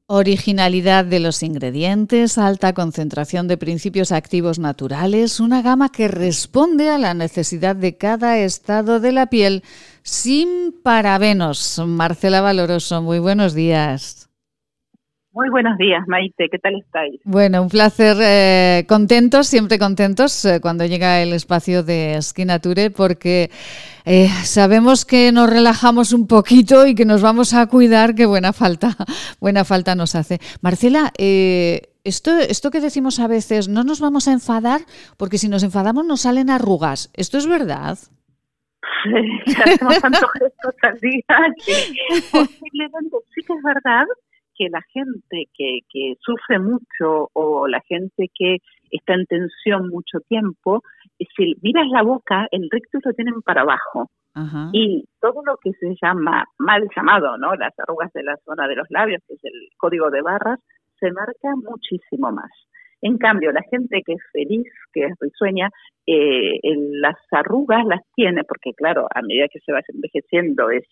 Originalidad de los ingredientes, alta concentración de principios activos naturales, una gama que responde a la necesidad de cada estado de la piel sin parabenos. Marcela Valoroso, muy buenos días. Muy buenos días, Maite, ¿qué tal estáis? Bueno, un placer, eh, contentos, siempre contentos eh, cuando llega el espacio de Skinature porque eh, sabemos que nos relajamos un poquito y que nos vamos a cuidar, que buena falta, buena falta nos hace. Marcela, esto, esto que decimos a veces, no nos vamos a enfadar porque si nos enfadamos nos salen arrugas. ¿Esto es verdad? hacemos tantos gestos al día posiblemente sí que es verdad que la gente que, que sufre mucho o la gente que está en tensión mucho tiempo, si miras la boca, el recto lo tienen para abajo. Y todo lo que se llama, mal llamado, ¿no? Las arrugas de la zona de los labios, que es el código de barras, se marca muchísimo más. En cambio, la gente que es feliz, que es risueña, eh, las arrugas las tiene, porque claro, a medida que se va envejeciendo es,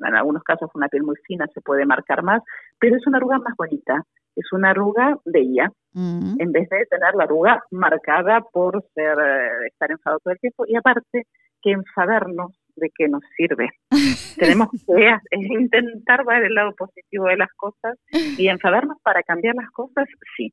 en algunos casos una piel muy fina se puede marcar más, pero es una arruga más bonita, es una arruga bella, mm. en vez de tener la arruga marcada por ser eh, estar enfadado todo el tiempo y aparte que enfadarnos de qué nos sirve. Tenemos que intentar ver el lado positivo de las cosas y enfadarnos para cambiar las cosas, sí,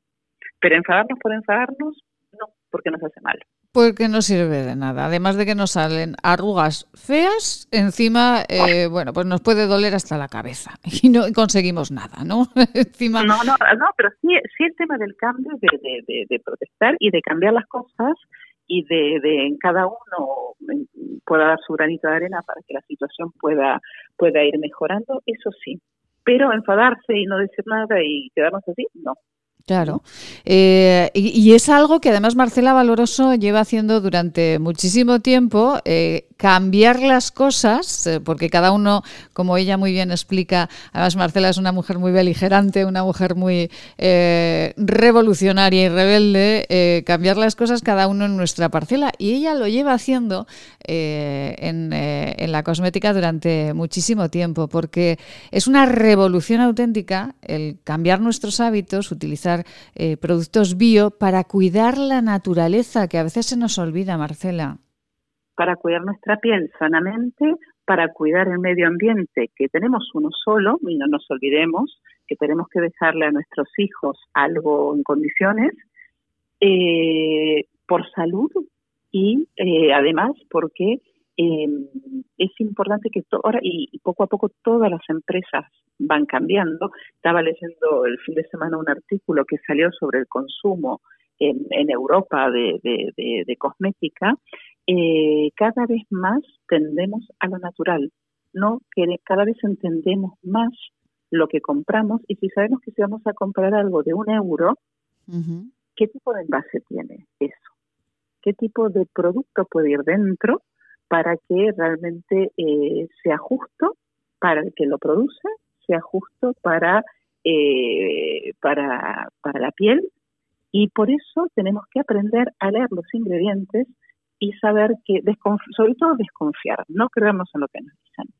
pero enfadarnos por enfadarnos, no, porque nos hace mal. Porque no sirve de nada. Además de que nos salen arrugas feas, encima, eh, bueno, pues nos puede doler hasta la cabeza y no conseguimos nada, ¿no? encima... No, no, no, pero sí, sí el tema del cambio, de, de, protestar y de cambiar las cosas y de, de en cada uno pueda dar su granito de arena para que la situación pueda, pueda ir mejorando, eso sí. Pero enfadarse y no decir nada y quedarnos así, no. Claro. Eh, y, es algo que además Marcela Valoroso lleva haciendo durante muchísimo tiempo, eh, cambiar las cosas, eh, porque cada uno, como ella muy bien explica, además Marcela es una mujer muy beligerante, una mujer muy revolucionaria y rebelde, cambiar las cosas cada uno en nuestra parcela. Y ella lo lleva haciendo en, la cosmética durante muchísimo tiempo, porque es una revolución auténtica el cambiar nuestros hábitos, utilizar eh, productos bio para cuidar la naturaleza, que a veces se nos olvida, Marcela. Para cuidar nuestra piel sanamente, para cuidar el medio ambiente, que tenemos uno solo, y no nos olvidemos que tenemos que dejarle a nuestros hijos algo en condiciones, eh, por salud y eh, además porque es importante que ahora y, poco a poco todas las empresas van cambiando. Estaba leyendo el fin de semana un artículo que salió sobre el consumo en, Europa de, de, cosmética. Eh, cada vez más tendemos a lo natural, no que cada vez entendemos más lo que compramos y si sabemos que si vamos a comprar algo de un euro, ¿qué tipo de envase tiene eso? ¿Qué tipo de producto puede ir dentro para que realmente eh, sea justo para el que lo produce sea justo para, eh, para, para la piel y por eso tenemos que aprender a leer los ingredientes y saber que, sobre todo desconfiar, no creemos en lo que nos dicen.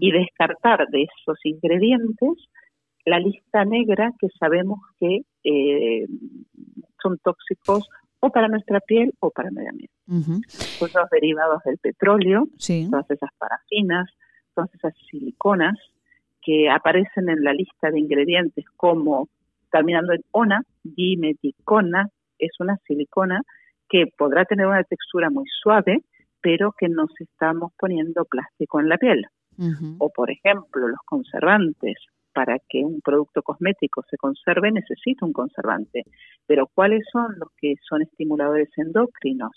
Y descartar de esos ingredientes la lista negra que sabemos que eh, son tóxicos o para nuestra piel o para el medio ambiente. Pues los derivados del petróleo, todas esas parafinas, todas esas siliconas, que aparecen en la lista de ingredientes como terminando en ona, dimeticona, es una silicona que podrá tener una textura muy suave, pero que nos estamos poniendo plástico en la piel. O, por ejemplo, los conservantes. Para que un producto cosmético se conserve necesita un conservante. Pero ¿cuáles son los que son estimuladores endocrinos?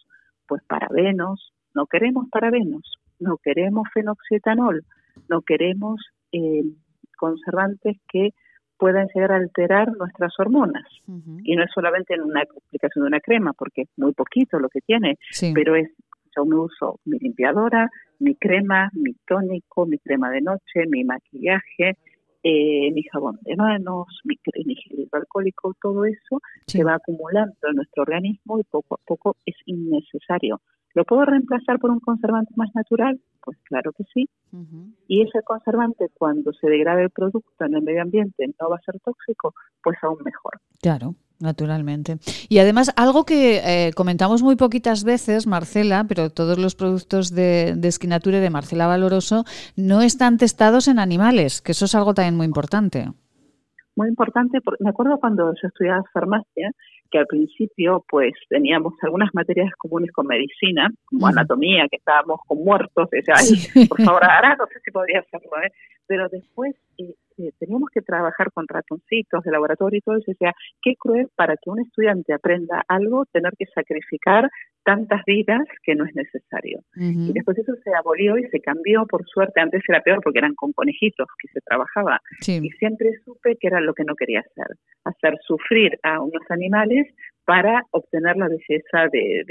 Pues parabenos. No queremos parabenos, no queremos fenoxietanol, no queremos eh, conservantes que puedan llegar a alterar nuestras hormonas. Y no es solamente en una aplicación de una crema, porque es muy poquito lo que tiene, pero es, yo me uso mi limpiadora, mi crema, mi tónico, mi crema de noche, mi maquillaje, eh, mi jabón de manos, mi, mi gel hidroalcohólico, todo eso se va acumulando en nuestro organismo y poco a poco es innecesario. ¿Lo puedo reemplazar por un conservante más natural? Pues claro que sí. Y ese conservante, cuando se degrade el producto en el medio ambiente, no va a ser tóxico, pues aún mejor. Claro. Naturalmente. Y además, algo que eh, comentamos muy poquitas veces, Marcela, pero todos los productos de, de Skinature de Marcela Valoroso no están testados en animales, que eso es algo también muy importante. Muy importante, porque me acuerdo cuando yo estudiaba farmacia, que al principio pues teníamos algunas materias comunes con medicina, como anatomía, que estábamos con muertos, decía, Ay, por favor, ahora no sé si podría hacerlo, ¿eh? pero después eh, teníamos que trabajar con ratoncitos de laboratorio y todo eso, decía, qué cruel para que un estudiante aprenda algo, tener que sacrificar tantas vidas que no es necesario. Y después eso se abolió y se cambió, por suerte, antes era peor porque eran con conejitos que se trabajaba. Y siempre supe que era lo que no quería hacer, hacer sufrir a unos animales para obtener la belleza de,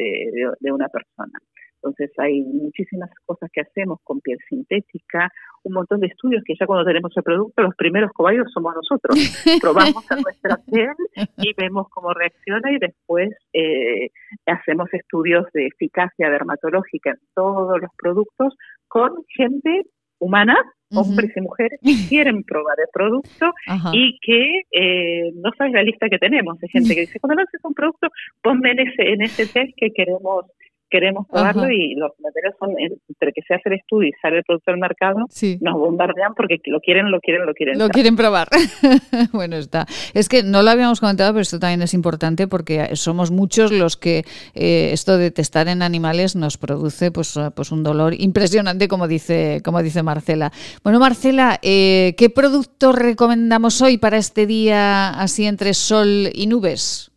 de una persona. Entonces hay muchísimas cosas que hacemos con piel sintética, un montón de estudios que ya cuando tenemos el producto, los primeros cobayos somos nosotros. Probamos a nuestra piel y vemos cómo reacciona y después eh, hacemos estudios de eficacia dermatológica en todos los productos con gente humana, hombres y mujeres que quieren probar el producto y que eh, no sabes la lista que tenemos. De gente que dice, cuando haces un producto, ponme en ese, en ese test que queremos queremos probarlo y los materiales son entre que se hace el estudio y sale el producto al mercado, nos bombardean porque lo quieren, lo quieren, lo quieren. Lo quieren probar. bueno, está. Es que no lo habíamos comentado, pero esto también es importante porque somos muchos los que eh, esto de testar en animales nos produce pues, pues un dolor impresionante, como dice, como dice Marcela. Bueno, Marcela, eh, ¿qué producto recomendamos hoy para este día así entre sol y nubes?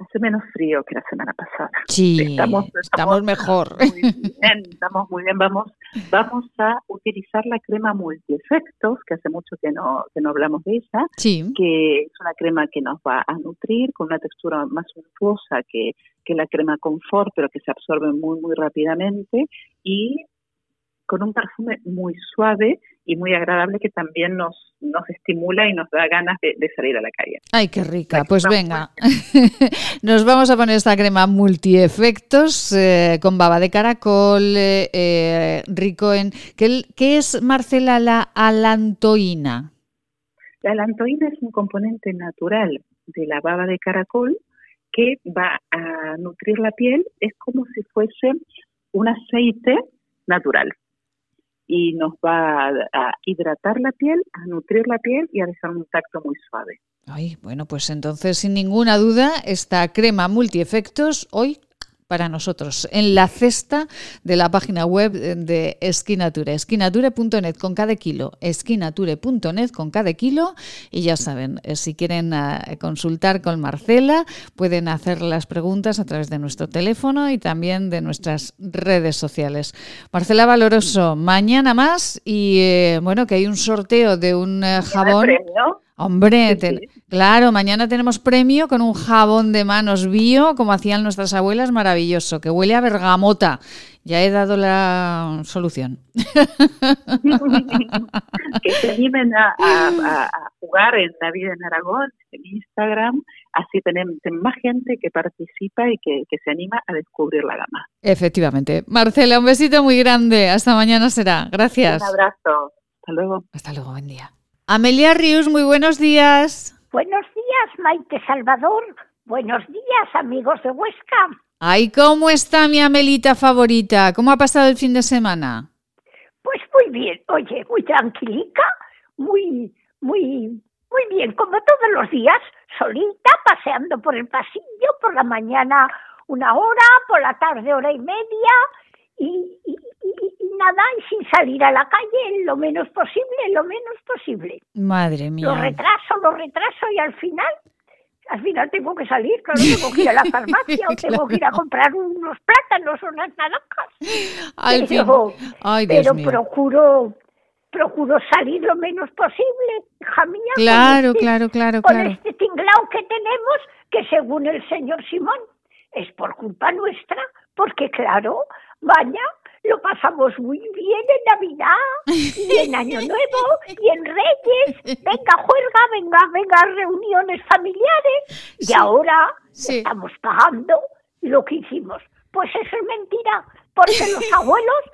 Hace menos frío que la semana pasada. Sí, estamos, mejor. Muy bien, estamos muy bien. Vamos, vamos a utilizar la crema multiefectos, que hace mucho que no, que no hablamos de ella, que es una crema que nos va a nutrir con una textura más untuosa que, que la crema confort, pero que se absorbe muy, muy rápidamente y con un perfume muy suave y muy agradable que también nos, nos estimula y nos da ganas de, salir a la calle. Ay, qué rica. Pues venga, nos vamos a poner esta crema multiefectos eh, con baba de caracol, eh, eh, rico en... ¿qué, ¿Qué es, Marcela, la alantoína? La alantoína es un componente natural de la baba de caracol que va a nutrir la piel. Es como si fuese un aceite natural y nos va a, hidratar la piel, a nutrir la piel y a dejar un tacto muy suave. Ay, bueno, pues entonces sin ninguna duda esta crema multiefectos hoy para nosotros. En la cesta de la página web de Esquinature, esquinature.net con cada kilo, esquinature.net con cada kilo. Y ya saben, eh, si quieren eh, consultar con Marcela, pueden hacer las preguntas a través de nuestro teléfono y también de nuestras redes sociales. Marcela Valoroso, mañana más y eh, bueno, que hay un sorteo de un jabón. Hombre, claro, mañana tenemos premio con un jabón de manos bio, como hacían nuestras abuelas, maravilloso, que huele a bergamota. Ya he dado la solución. que se animen a, jugar en La Vida en Aragón, en Instagram, así tenemos más gente que participa y que, que se anima a descubrir la gama. Efectivamente. Marcela, un besito muy grande. Hasta mañana será. Gracias. Un abrazo. Hasta luego. Hasta luego, buen día. Amelia Rius, muy buenos días. Buenos días, Maite Salvador. Buenos días, amigos de Huesca. Ay, ¿cómo está mi Amelita favorita? ¿Cómo ha pasado el fin de semana? Pues muy bien, oye, muy tranquilica, muy, muy, muy bien, como todos los días, solita, paseando por el pasillo, por la mañana una hora, por la tarde hora y media, y, nada y sin salir a la calle lo menos posible, lo menos posible. Madre mía. Lo retraso, lo retraso y al final, al final tengo que salir, claro, tengo que ir a la farmacia o tengo que ir a comprar unos plátanos o unas naranjas. Pero, Ay, pero procuro procuro salir lo menos posible, hija mía. Claro, este, claro, claro, con claro. este tinglao que tenemos, que según el señor Simón, es por culpa nuestra, porque claro, vaya, lo pasamos muy bien en Navidad y en Año Nuevo y en Reyes. Venga, juerga, venga, venga, reuniones familiares. Y ahora estamos pagando lo que hicimos. Pues eso es mentira, porque los abuelos,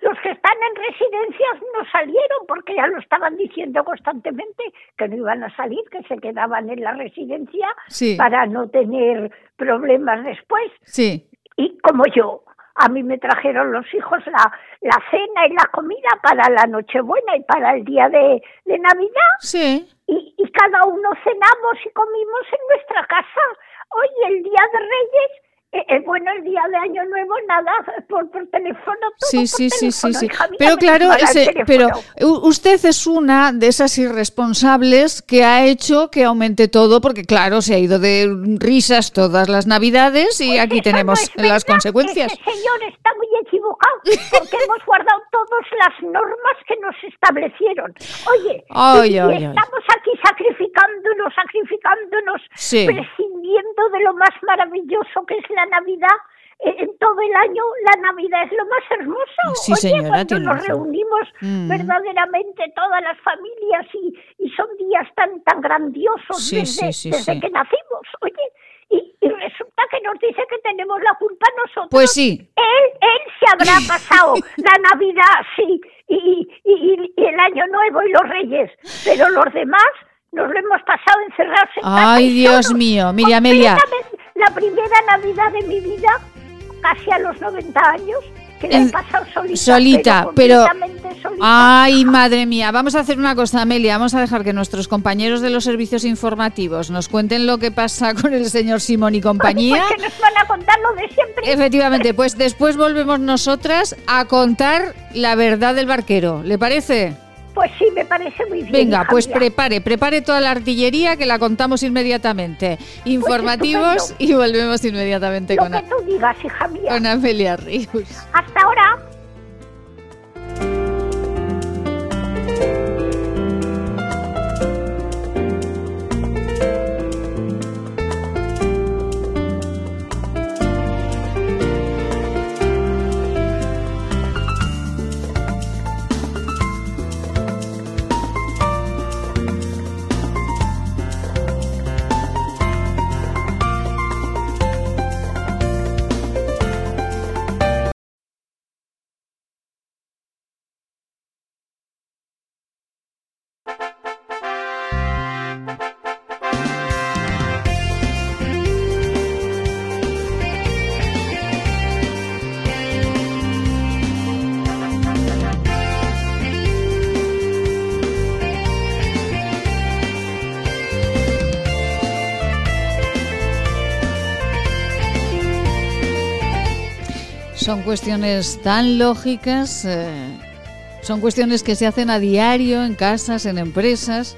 los que están en residencias, no salieron porque ya lo estaban diciendo constantemente que no iban a salir, que se quedaban en la residencia para no tener problemas después. Sí. Y como yo, a mí me trajeron los hijos la, la cena y la comida para la Nochebuena y para el día de, de Navidad. Sí. Y, y cada uno cenamos y comimos en nuestra casa. Hoy, el día de Reyes, eh, eh, bueno, el día de Año Nuevo, nada, por, por teléfono. Todo sí, sí, sí, sí, sí. Pero claro, ese, pero usted es una de esas irresponsables que ha hecho que aumente todo, porque claro, se ha ido de risas todas las Navidades y pues aquí tenemos las consecuencias. Ese señor está muy equivocado, porque hemos guardado todas las normas que nos establecieron. Oye, estamos aquí sacrificándonos, sacrificándonos, prescindiendo de lo más maravilloso que es la Navidad, eh, en todo el año la Navidad es lo más hermoso. Sí, señora, cuando nos reunimos mm. verdaderamente todas las familias y, y, son días tan tan grandiosos desde, que nacimos. Oye, y, y, resulta que nos dice que tenemos la culpa nosotros. Pues sí. Él, él se habrá pasado la Navidad, sí, y, y, y el Año Nuevo y los Reyes, pero los demás nos lo hemos pasado encerrados en Ay, Dios mío, mire Amelia. La primera Navidad de mi vida, casi a los 90 años, que la he pasado solita. Solita, pero... Ay, madre mía, vamos a hacer una cosa, Amelia, vamos a dejar que nuestros compañeros de los servicios informativos nos cuenten lo que pasa con el señor Simón y compañía. Pues que nos van a contar lo de siempre. Efectivamente, pues después volvemos nosotras a contar la verdad del barquero, ¿le parece? Pues sí, me parece muy bien. Venga, pues mía. prepare, prepare toda la artillería que la contamos inmediatamente. Informativos Pues estupendo. y volvemos inmediatamente Lo con, que tú digas, hija mía. con Amelia Ríos. Hasta ahora. Son cuestiones tan lógicas, eh, son cuestiones que se hacen a diario en casas, en empresas,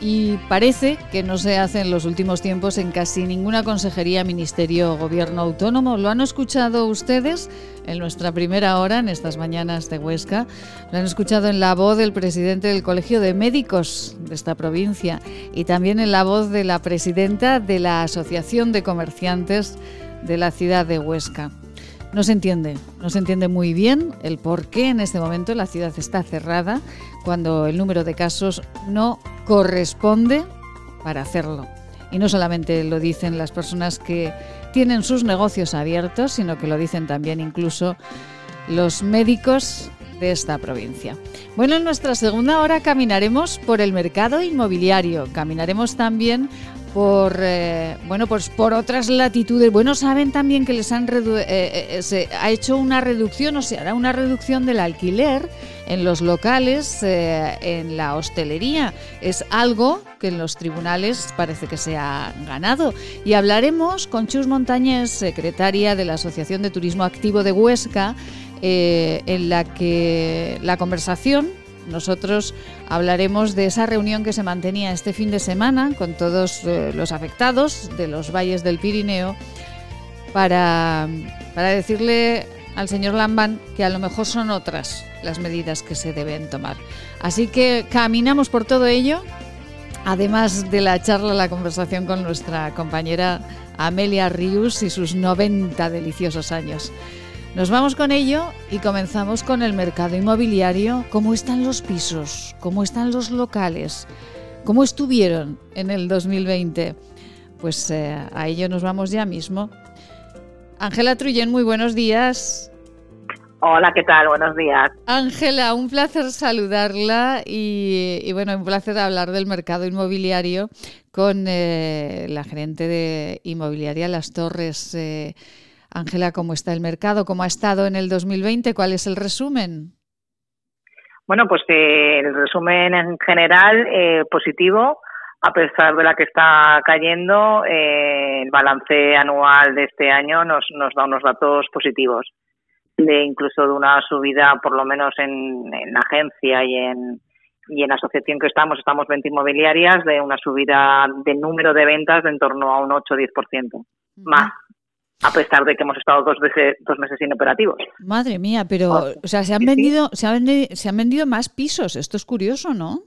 y parece que no se hacen en los últimos tiempos en casi ninguna consejería, ministerio o gobierno autónomo. ¿Lo han escuchado ustedes en nuestra primera hora, en estas mañanas de Huesca? Lo han escuchado en la voz del presidente del Colegio de Médicos de esta provincia y también en la voz de la presidenta de la Asociación de Comerciantes de la ciudad de Huesca. No se entiende, no se entiende muy bien el por qué en este momento la ciudad está cerrada cuando el número de casos no corresponde para hacerlo. Y no solamente lo dicen las personas que tienen sus negocios abiertos, sino que lo dicen también incluso los médicos de esta provincia. Bueno, en nuestra segunda hora caminaremos por el mercado inmobiliario, caminaremos también por eh, bueno pues por otras latitudes. Bueno, saben también que les han eh, eh, se ha hecho una reducción o se hará una reducción del alquiler en los locales, en la hostelería. Es algo que en los tribunales parece que se ha ganado. Y hablaremos con Chus Montañez, secretaria de la Asociación de Turismo Activo de Huesca, en la que la conversación nosotros hablaremos de esa reunión que se mantenía este fin de semana con todos eh, los afectados de los valles del Pirineo para, para decirle al señor Lambán que a lo mejor son otras las medidas que se deben tomar. Así que caminamos por todo ello, además de la charla, la conversación con nuestra compañera Amelia Rius y sus 90 deliciosos años. Nos vamos con ello y comenzamos con el mercado inmobiliario. ¿Cómo están los pisos? ¿Cómo están los locales? ¿Cómo estuvieron en el 2020? Pues eh, a ello nos vamos ya mismo. Ángela Truyen, muy buenos días. Hola, ¿qué tal? Buenos días. Ángela, un placer saludarla y, y, bueno, un placer hablar del mercado inmobiliario con eh, la gerente de inmobiliaria Las Torres. Eh, Ángela, ¿cómo está el mercado? ¿Cómo ha estado en el 2020? ¿Cuál es el resumen? Bueno, pues eh, el resumen en general eh, positivo, a pesar de la que está cayendo, eh, el balance anual de este año nos, nos da unos datos positivos, de incluso de una subida, por lo menos en, en agencia y en, y en la asociación que estamos, estamos 20 inmobiliarias, de una subida de número de ventas de en torno a un 8-10% más a pesar de que hemos estado dos veces dos meses inoperativos. Madre mía, pero Oh, o sea, se han sí, vendido se han, vendi- se han vendido más pisos. Esto es curioso, ¿no?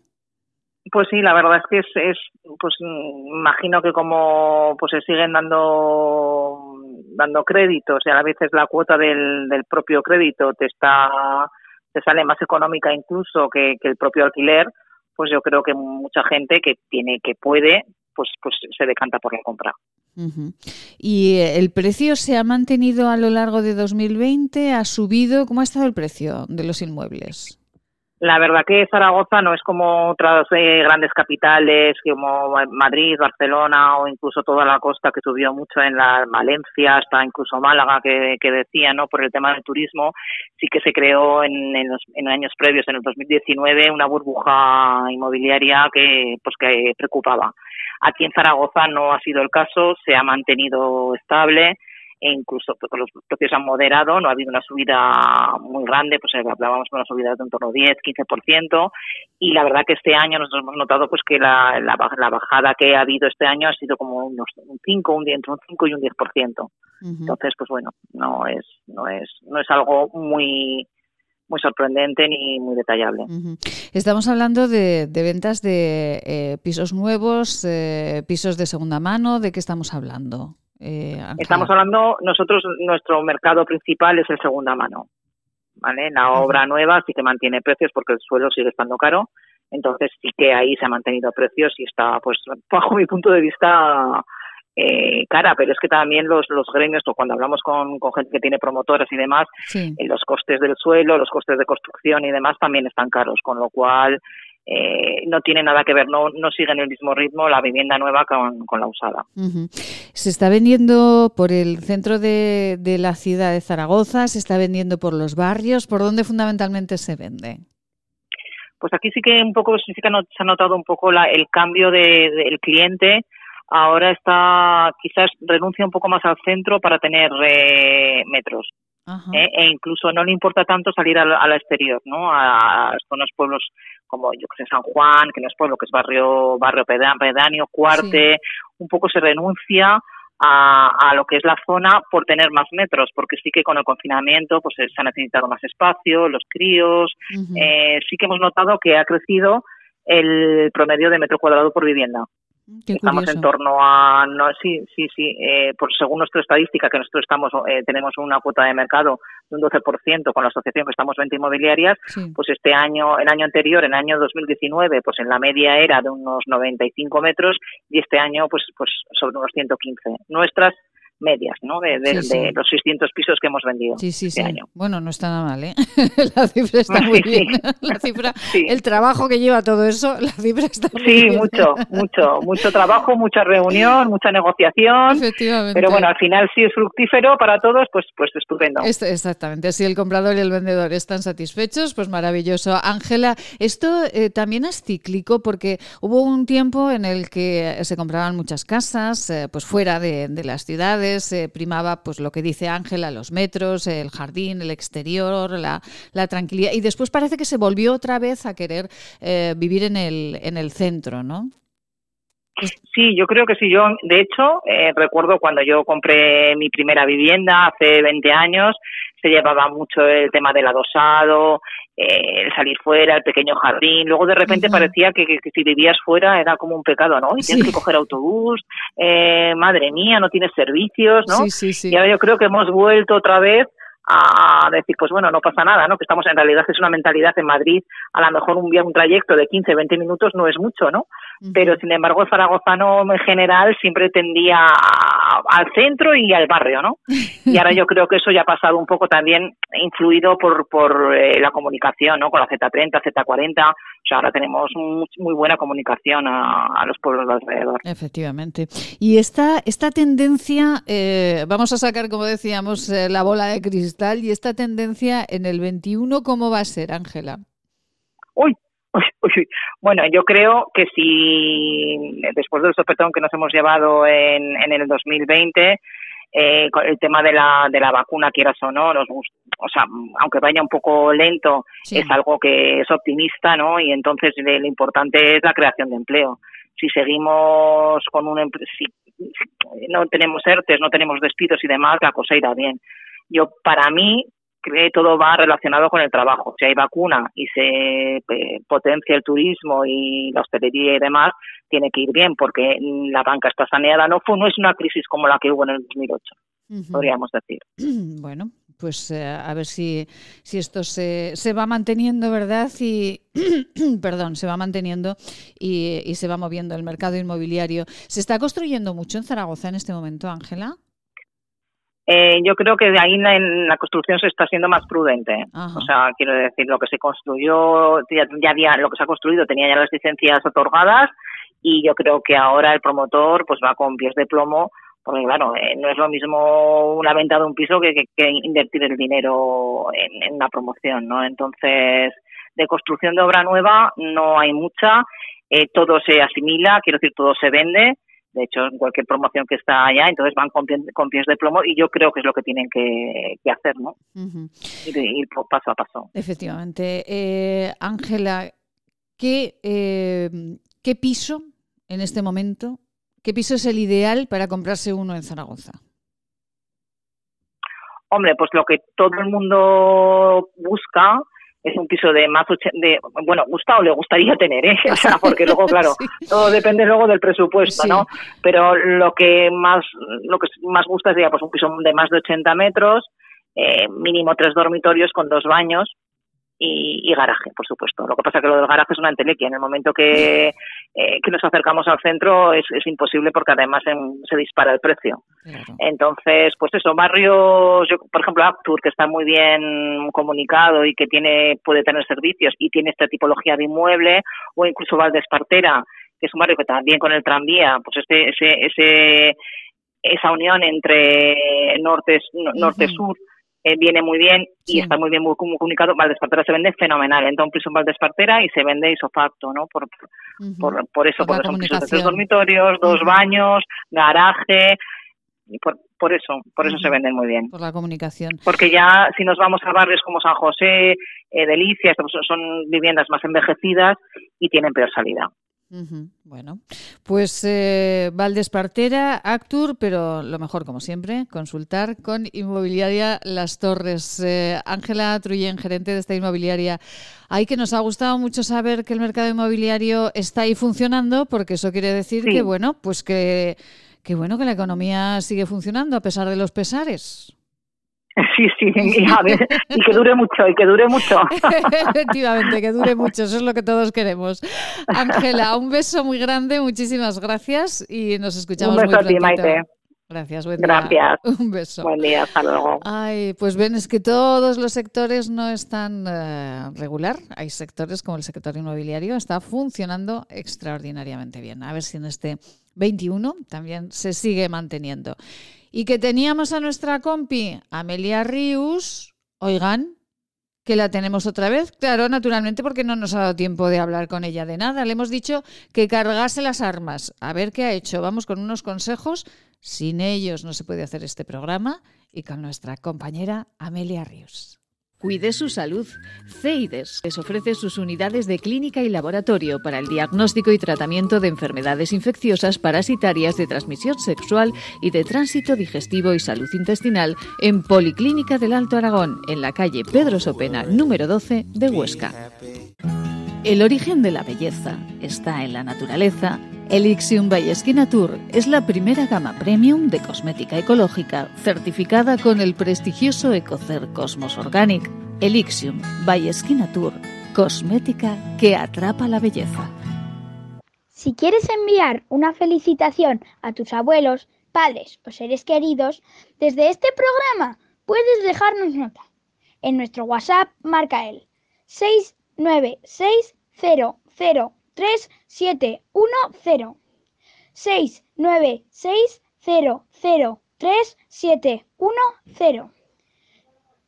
Pues sí, la verdad es que es, es pues imagino que como pues se siguen dando dando créditos y a veces la cuota del, del propio crédito te está te sale más económica incluso que, que el propio alquiler, pues yo creo que mucha gente que tiene que puede pues pues se decanta por la compra. ¿Y eh, el precio se ha mantenido a lo largo de 2020? ¿Ha subido? ¿Cómo ha estado el precio de los inmuebles? La verdad que Zaragoza no es como otras eh, grandes capitales como Madrid, Barcelona o incluso toda la costa que subió mucho en la Valencia, hasta incluso Málaga que, que decía, ¿no? Por el tema del turismo, sí que se creó en, en, los, en años previos, en el 2019, una burbuja inmobiliaria que, pues que preocupaba. Aquí en Zaragoza no ha sido el caso, se ha mantenido estable e incluso pues, los precios han moderado, no ha habido una subida muy grande, pues eh, hablábamos de una subida de un torno 10, 15%, y la verdad que este año nosotros hemos notado pues que la, la, bajada que ha habido este año ha sido como unos un 5, un, entre un 5 y un 10%. Entonces, pues bueno, no es, no es, no es algo muy muy sorprendente ni muy detallable. Estamos hablando de, ventas de eh, pisos nuevos, eh, pisos de segunda mano, ¿de qué estamos hablando? Eh, Estamos hablando, nosotros, nuestro mercado principal es el segunda mano. ¿vale? La obra nueva sí que mantiene precios porque el suelo sigue estando caro. Entonces sí que ahí se ha mantenido precios y está, pues, bajo mi punto de vista, eh, cara, pero es que también los, los gremios, cuando hablamos con, con gente que tiene promotoras y demás, eh, los costes del suelo, los costes de construcción y demás también están caros, con lo cual eh, no tiene nada que ver, no, no sigue en el mismo ritmo la vivienda nueva con, la usada. Se está vendiendo por el centro de, de, la ciudad de Zaragoza, se está vendiendo por los barrios, ¿por dónde fundamentalmente se vende? Pues aquí sí que un poco sí que se ha notado un poco la, el cambio del de, cliente. Ahora está, quizás renuncia un poco más al centro para tener eh, metros. ¿Eh? e incluso no le importa tanto salir al, al exterior, ¿no? A, a pueblos como yo que sé San Juan, que no es pueblo, que es barrio barrio pedáneo, Cuarte, un poco se renuncia a, a, lo que es la zona por tener más metros, porque sí que con el confinamiento pues se ha necesitado más espacio, los críos, eh, sí que hemos notado que ha crecido el promedio de metro cuadrado por vivienda. Estamos en torno a no sí sí sí eh, por según nuestra estadística que nosotros estamos eh, tenemos una cuota de mercado de un 12% con la asociación que estamos 20 inmobiliarias pues este año el año anterior en el año 2019 pues en la media era de unos 95 metros y este año pues pues sobre unos 115 nuestras medias, ¿no? De, los 600 pisos que hemos vendido sí, sí, este año. Bueno, no está nada mal, ¿eh? la cifra está muy bien. La cifra, el trabajo que lleva todo eso, la cifra está muy bien. Sí, mucho, mucho, mucho trabajo, mucha reunión, mucha negociación. Efectivamente. Pero bueno, al final si es fructífero para todos, pues, pues estupendo. exactamente. Si el comprador y el vendedor están satisfechos, pues maravilloso. Ángela, esto eh, también es cíclico porque hubo un tiempo en el que se compraban muchas casas, eh, pues fuera de las ciudades se primaba pues lo que dice Ángela, los metros, el jardín, el exterior, la, tranquilidad. Y después parece que se volvió otra vez a querer eh, vivir en el, en el centro, ¿no? Sí, yo creo que sí. Yo, de hecho, eh, recuerdo cuando yo compré mi primera vivienda hace 20 años, se llevaba mucho el tema del adosado, eh, el salir fuera, el pequeño jardín. Luego de repente parecía que, si vivías fuera era como un pecado, ¿no? Y tienes que coger autobús, eh, madre mía, no tienes servicios, ¿no? y ahora yo creo que hemos vuelto otra vez a decir, pues bueno, no pasa nada, ¿no? Que estamos en realidad es una mentalidad en Madrid, a lo mejor un, un trayecto de 15, 20 minutos no es mucho, ¿no? Pero sin embargo el zaragozano en general siempre tendía al centro y al barrio, ¿no? Y ahora yo creo que eso ya ha pasado un poco también influido por, por eh, la comunicación, ¿no? Con la Z30, Z40, o sea, ahora tenemos muy, buena comunicación a, los pueblos de alrededor. Efectivamente. Y esta, esta tendencia, eh, vamos a sacar, como decíamos, eh, la bola de cristal, y esta tendencia en el 21, ¿cómo va a ser, Ángela? Uy, bueno, yo creo que si después del sopetón que nos hemos llevado en, en el 2020, eh, el tema de la, de la vacuna, quieras o no, nos o sea, aunque vaya un poco lento, es algo que es optimista, ¿no? Y entonces lo importante es la creación de empleo. Si seguimos con un si, no tenemos ERTES, no tenemos despidos y demás, la cosa irá bien. Yo, para mí, que todo va relacionado con el trabajo. Si hay vacuna y se eh, potencia el turismo y la hostelería y demás, tiene que ir bien porque la banca está saneada. No, fue, no es una crisis como la que hubo en el 2008, podríamos decir. Bueno, pues eh, a ver si, si esto se, se va manteniendo, ¿verdad? Y, perdón, se va manteniendo y, y se va moviendo el mercado inmobiliario. ¿Se está construyendo mucho en Zaragoza en este momento, Ángela? Eh, yo creo que de ahí en la construcción se está siendo más prudente. O sea, quiero decir, lo que se construyó, ya, había, lo que se ha construido tenía ya las licencias otorgadas y yo creo que ahora el promotor pues va con pies de plomo porque claro, eh, no es lo mismo una venta de un piso que, que, invertir el dinero en, en, una promoción, ¿no? Entonces, de construcción de obra nueva no hay mucha, eh, todo se asimila, quiero decir, todo se vende De hecho, en cualquier promoción que está allá, entonces van con, pies de plomo y yo creo que es lo que tienen que, hacer, ¿no? ir, paso a paso. Efectivamente. Eh, Ángela, ¿qué, eh, ¿qué piso en este momento, qué piso es el ideal para comprarse uno en Zaragoza? Hombre, pues lo que todo el mundo busca es un piso de más de bueno gusta o le gustaría tener ¿eh? o sea porque luego claro todo depende luego del presupuesto no pero lo que más lo que más gusta sería pues un piso de más de 80 metros eh, mínimo tres dormitorios con dos baños y, garaje, por supuesto. Lo que pasa es que lo del garaje es una entelequia. En el momento que, eh, que nos acercamos al centro es, es imposible porque además se dispara el precio. Entonces, pues eso, barrios, yo, por ejemplo, Actur, que está muy bien comunicado y que tiene puede tener servicios y tiene esta tipología de inmueble, o incluso Valdespartera, que es un barrio que también con el tranvía, pues este, ese, ese, esa unión entre norte-sur, norte sur eh, viene muy bien y está muy bien muy, comunicado. Valdespartera se vende fenomenal. Entra un piso en Valdespartera y se vende isofacto, ¿no? Por, por, por, eso, porque son pisos de tres dormitorios, dos baños, garaje. Y por, por eso, por eso se venden muy bien. Por la comunicación. Porque ya si nos vamos a barrios como San José, eh, Delicias, son viviendas más envejecidas y tienen peor salida. Bueno, pues eh, Valdespartera, Actur, pero lo mejor, como siempre, consultar con Inmobiliaria Las Torres. Eh, Ángela Truyen, gerente de esta inmobiliaria. Hay que nos ha gustado mucho saber que el mercado inmobiliario está ahí funcionando, porque eso quiere decir que, bueno, pues que, que, bueno, que la economía sigue funcionando a pesar de los pesares. Sí, sí, y, a ver, y que dure mucho, y que dure mucho. Efectivamente, que dure mucho, eso es lo que todos queremos. Ángela, un beso muy grande, muchísimas gracias y nos escuchamos un beso muy a ti, Maite. Gracias, buen día. Gracias. Un beso. Buen día, hasta luego. Ay, pues ven, es que todos los sectores no están eh, regular. Hay sectores como el sector inmobiliario, está funcionando extraordinariamente bien. A ver si en este 21 también se sigue manteniendo. Y que teníamos a nuestra compi, Amelia Rius, oigan, que la tenemos otra vez. Claro, naturalmente, porque no nos ha dado tiempo de hablar con ella de nada. Le hemos dicho que cargase las armas. A ver qué ha hecho. Vamos con unos consejos. Sin ellos no se puede hacer este programa. Y con nuestra compañera Amelia Rius. Cuide su salud. CEIDES les ofrece sus unidades de clínica y laboratorio para el diagnóstico y tratamiento de enfermedades infecciosas parasitarias de transmisión sexual y de tránsito digestivo y salud intestinal en Policlínica del Alto Aragón, en la calle Pedro Sopena, número 12 de Huesca. El origen de la belleza está en la naturaleza Elixium by Tour es la primera gama premium de cosmética ecológica certificada con el prestigioso Ecocer Cosmos Organic. Elixium by Tour, cosmética que atrapa la belleza. Si quieres enviar una felicitación a tus abuelos, padres o seres queridos, desde este programa puedes dejarnos nota. En nuestro WhatsApp marca el 69600 3 7 1 0 6 9 6 0 0 3 7 1 0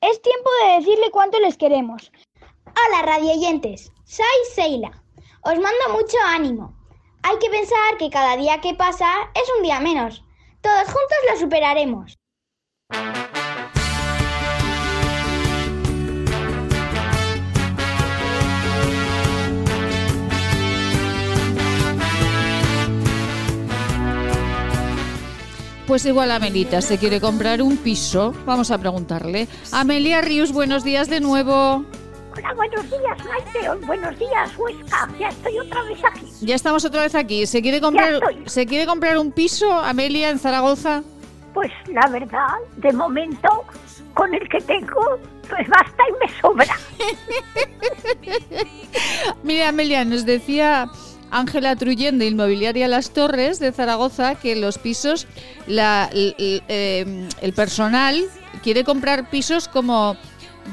Es tiempo de decirle cuánto les queremos. Hola radioyentes, soy Seila. Os mando mucho ánimo. Hay que pensar que cada día que pasa es un día menos. Todos juntos lo superaremos. Pues igual Amelita se quiere comprar un piso. Vamos a preguntarle. Amelia Ríos, buenos días de nuevo. Hola, buenos días, Maite. Buenos días, Huesca. Ya estoy otra vez aquí. Ya estamos otra vez aquí. ¿Se quiere comprar, ¿se quiere comprar un piso, Amelia, en Zaragoza? Pues la verdad, de momento, con el que tengo, pues basta y me sobra. Mira, Amelia, nos decía Ángela Truyen de Inmobiliaria Las Torres de Zaragoza que los pisos, la, em, el, personal quiere comprar pisos como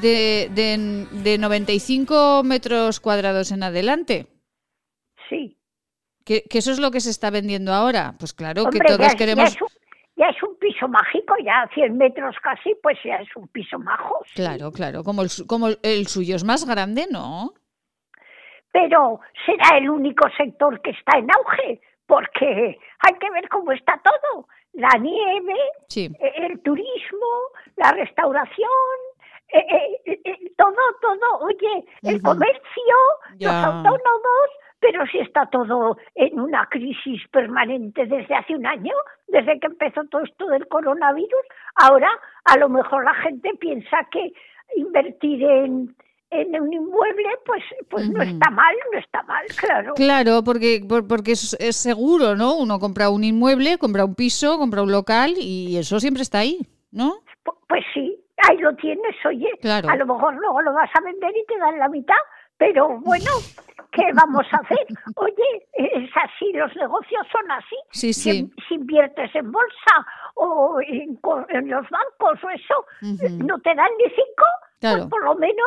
de, de, 95 metros cuadrados en adelante. Sí. Que, eso es lo que se está vendiendo ahora. Pues claro que todos queremos... Ya es, un, piso mágico, ya 100 metros casi, pues ya es un piso majo. Claro, claro, como el, como el suyo es más grande, ¿no? Pero será el único sector que está en auge, porque hay que ver cómo está todo. La nieve, Sí. eh, el turismo, la restauración, eh, eh, eh, todo, todo. Oye, el comercio, los autónomos, pero si está todo en una crisis permanente desde hace un año, desde que empezó todo esto del coronavirus, ahora a lo mejor la gente piensa que invertir en, en un inmueble, pues, pues no está mal, no está mal, claro. Claro, porque, por- porque es, es seguro, ¿no? Uno compra un inmueble, compra un piso, compra un local y eso siempre está ahí, ¿no? Pu- Pues sí, ahí lo tienes, oye. Claro. A lo mejor luego lo vas a vender y te dan la mitad, pero bueno, ¿qué vamos a hacer? Oye, es así, los negocios son así. Sí, Si, sí. si inviertes en bolsa o en, en los bancos o eso, no te dan ni cinco, Claro. pues por lo menos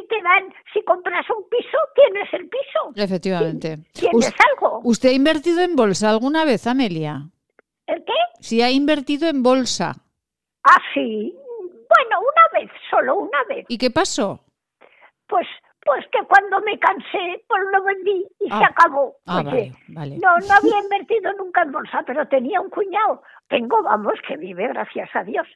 si te dan, si compras un piso, tienes el piso. Efectivamente. ¿Tienes algo? ¿Usted ha invertido en bolsa alguna vez, Amelia? ¿El qué? Si ha invertido en bolsa. Ah, sí. Bueno, una vez, solo una vez. ¿Y qué pasó? Pues, pues que cuando me cansé, pues lo vendí y Ah. se acabó. Ah, Oye, vale, vale. no, no había invertido nunca en bolsa, pero tenía un cuñado. Tengo, vamos, que vive, gracias a Dios,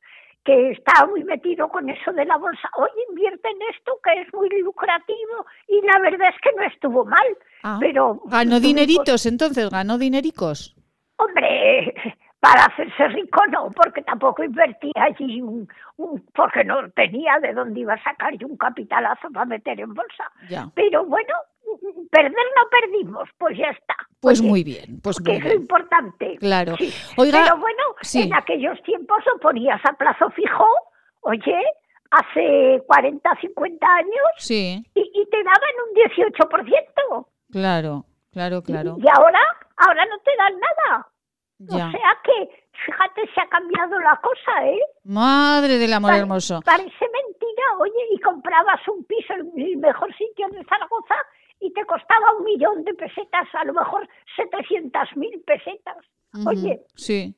que está muy metido con eso de la bolsa. Oye, invierte en esto que es muy lucrativo y la verdad es que no estuvo mal. Ah. Pero Ganó dineritos, entonces, ganó dinericos. Hombre, para hacerse rico no, porque tampoco invertí allí un, un- porque no tenía de dónde iba a sacar yo un capitalazo para meter en bolsa. Ya. Pero bueno, perder no perdimos, pues ya está. Pues Oye, muy bien, pues que es lo importante. Claro. Sí. Oiga, Pero bueno, sí. en aquellos tiempos lo ponías a plazo fijo, oye, hace 40, 50 años, Sí, y, y te daban un 18%. claro, claro, claro. Y ahora, ahora no te dan nada. Ya. O sea que, fíjate, se ha cambiado la cosa, ¿eh? Madre del amor Pare- hermoso. Parece mentira, oye, y comprabas un piso en el mejor sitio de Zaragoza y te costaba un millón de pesetas, a lo mejor 700 mil pesetas. Oye, Sí.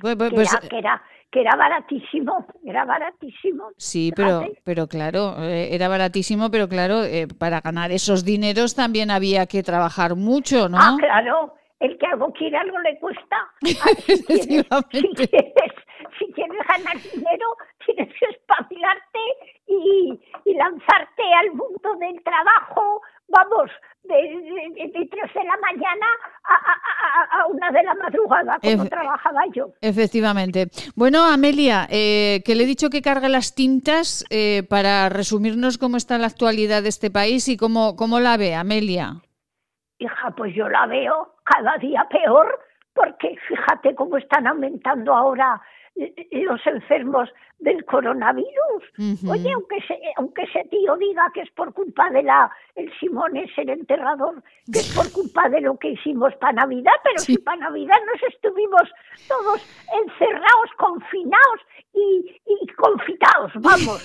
Pues, pues- que, pues, era, que, era, que era baratísimo, era baratísimo. sí, pero, pero claro, eh, era baratísimo, pero claro, eh, para ganar esos dineros también había que trabajar mucho, ¿no? Ah, claro, el que algo quiere, algo le cuesta. Si, quieres, si, Efectivamente. quieres, si quieres ganar dinero, tienes que espabilarte y, y lanzarte al mundo del trabajo, vamos, de, de, de 3 de la mañana a, a, a- a una de la madrugada, como Efe- trabajaba yo. Efectivamente. Bueno, Amelia, eh, que le he dicho que cargue las tintas eh, para resumirnos cómo está la actualidad de este país y cómo, cómo la ve, Amelia. Hija, pues yo la veo cada día peor, porque fíjate cómo están aumentando ahora los enfermos del coronavirus. Oye, aunque ese, aunque ese tío diga que es por culpa de la, el Simón es el enterrador, que es por culpa de lo que hicimos para Navidad, pero si para Navidad nos estuvimos todos encerrados, confinados y, y confitados, vamos.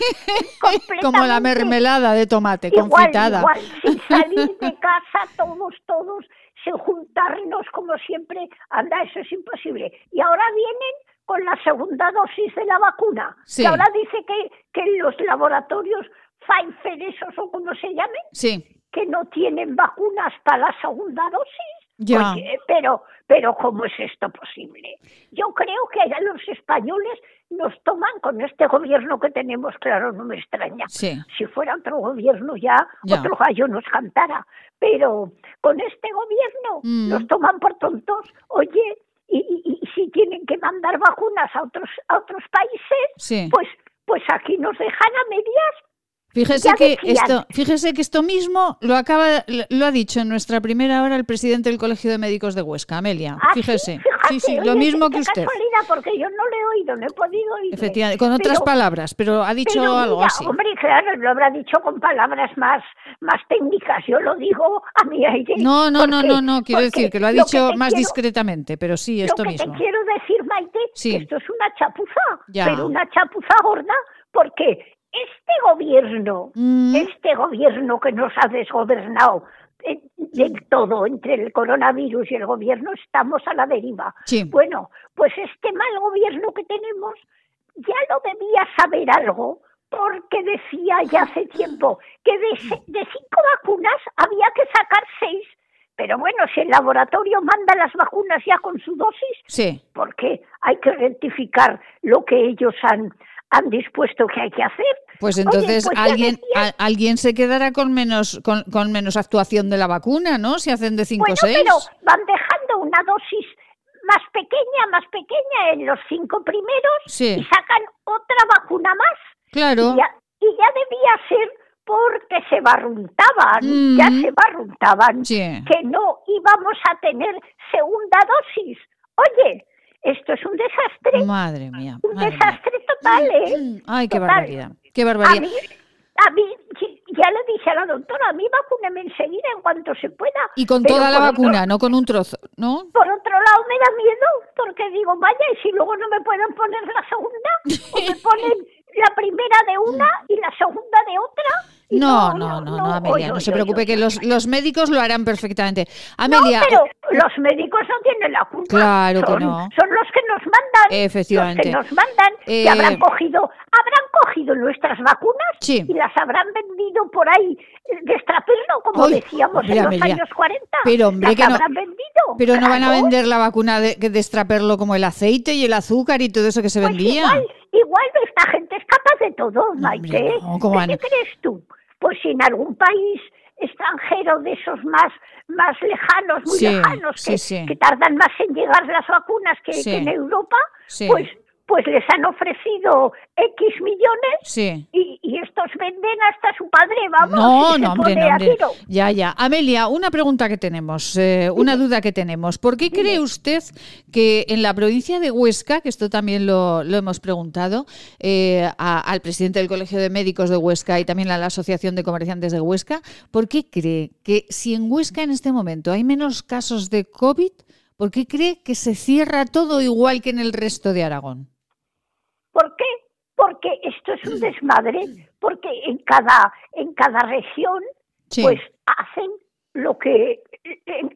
Como la mermelada de tomate, igual, confitada. igual, sin salir de casa, todos, todos, sin juntarnos como siempre, anda, eso es imposible. Y ahora vienen con la segunda dosis de la vacuna. Sí. Y ahora dice que, que los laboratorios Pfizer, esos o como se llamen, Sí, que no tienen vacunas para la segunda dosis. Ya. Oye, pero, pero ¿cómo es esto posible? Yo creo que allá los españoles nos toman con este gobierno que tenemos, claro, no me extraña. sí. Si fuera otro gobierno ya, Ya. otro gallo nos cantara. Pero con este gobierno Mm. nos toman por tontos. Oye, y, y- y si tienen que mandar vacunas a otros a otros países, Sí. pues pues aquí nos dejan a medias. Fíjese Ya que decían. esto, fíjese que esto mismo lo acaba, lo ha dicho en nuestra primera hora el presidente del Colegio de Médicos de Huesca, Amelia. Ah, Fíjese. Sí, sí, oye, lo mismo que usted. casualidad, porque yo no le he oído, no he podido oír. Efectivamente, con otras palabras, pero ha dicho Pero algo mira, así. Hombre, claro, lo habrá dicho con palabras más, más técnicas. Yo lo digo a mi aire. No, no, no, porque- no, no, quiero porque decir que lo ha lo dicho te más quiero- discretamente, pero sí, esto lo que mismo. te quiero decir, Maite, Sí. que esto es una chapuza, Ya. pero una chapuza gorda, porque este gobierno, Mm. este gobierno que nos ha desgobernado eh, del todo entre el coronavirus y el gobierno, estamos a la deriva. Sí. Bueno, pues este mal gobierno que tenemos ya lo debía saber algo, porque decía ya hace tiempo que de, cinco vacunas había que sacar seis, pero bueno, si el laboratorio manda las vacunas ya con su dosis, Sí. porque hay que rectificar lo que ellos han, han dispuesto que hay que hacer. Pues Oye, entonces pues alguien a- alguien se quedará con menos con, con menos actuación de la vacuna, ¿no? Si hacen de 5 o Bueno, 6. pero van dejando una dosis más pequeña, más pequeña en los cinco primeros Sí. y sacan otra vacuna más. Claro. Y ya, y ya debía ser porque se barruntaban, Mm. ya se barruntaban, Sí. que no íbamos a tener segunda dosis. Oye, esto es un desastre, Madre mía. un madre mía. desastre total, ¿eh? Ay, qué Total. barbaridad. Qué A barbaridad. mí, a mí, ya le dije a la doctora, a mí vacúneme enseguida en cuanto se pueda. Y con toda la otro- vacuna, no con un trozo, ¿no? por otro lado me da miedo, porque digo, vaya, y si luego no me pueden poner la segunda, o me ponen la primera de una y la segunda de otra. No, no, no, no, Amelia, no se preocupe que los, los médicos lo harán perfectamente. No, Amelia, pero los médicos no tienen la culpa. Claro que son, no. Son los que nos mandan. Efectivamente. Los que nos mandan Eh, que habrán cogido, habrán cogido nuestras vacunas Sí. y las habrán vendido por ahí eh, de como decíamos en los años 40. Pero, hombre, que no- habrán vendido. pero no van a vender la vacuna de, de como el aceite y el azúcar y todo eso que se Pues vendía. Igual, esta gente es capaz de todo, Maite. no, ¿cómo van? ¿Qué crees tú? Pues si en algún país extranjero de esos más más lejanos, muy Sí, lejanos, que, sí. que tardan más en llegar las vacunas que, en Europa, pues pues les han ofrecido X millones Sí. y, y estos venden hasta su padre, vamos. No, no, hombre, no, hombre. Ya, ya. Amelia, una pregunta que tenemos, eh, una duda que tenemos. ¿Por qué cree usted que en la provincia de Huesca, que esto también lo, lo hemos preguntado eh, a- al presidente del Colegio de Médicos de Huesca y también a la Asociación de Comerciantes de Huesca, ¿por qué cree que si en Huesca en este momento hay menos casos de COVID, ¿por qué cree que se cierra todo igual que en el resto de Aragón? ¿Por qué? Porque esto es un desmadre, porque en cada, en cada región, Sí. pues hacen lo que,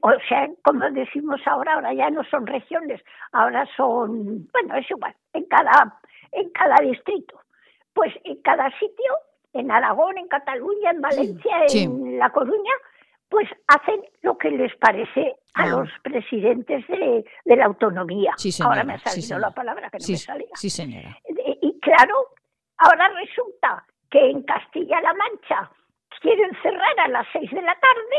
o sea, como decimos ahora, ahora ya no son regiones, ahora son, bueno, es igual, en cada, en cada distrito. Pues en cada sitio, en Aragón, en Cataluña, en Valencia, Sí. en La Coruña, pues hacen lo que les parece a Ah. los presidentes de, de la autonomía. Sí, señora, ahora me ha salido la palabra que no Sí, me salía. sí, señora. Eh, Y claro, ahora resulta que en Castilla-La Mancha quieren cerrar a las seis de la tarde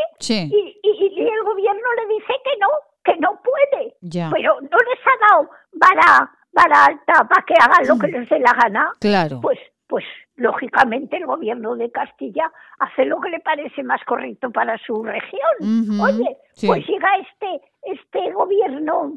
y, y- y el gobierno le dice que no, que no puede. Ya. Pero no les ha dado vara, vara alta para que hagan lo que les dé la gana. Claro. Pues, pues lógicamente el gobierno de Castilla hace lo que le parece más correcto para su región. Oye, sí. pues llega este, este gobierno,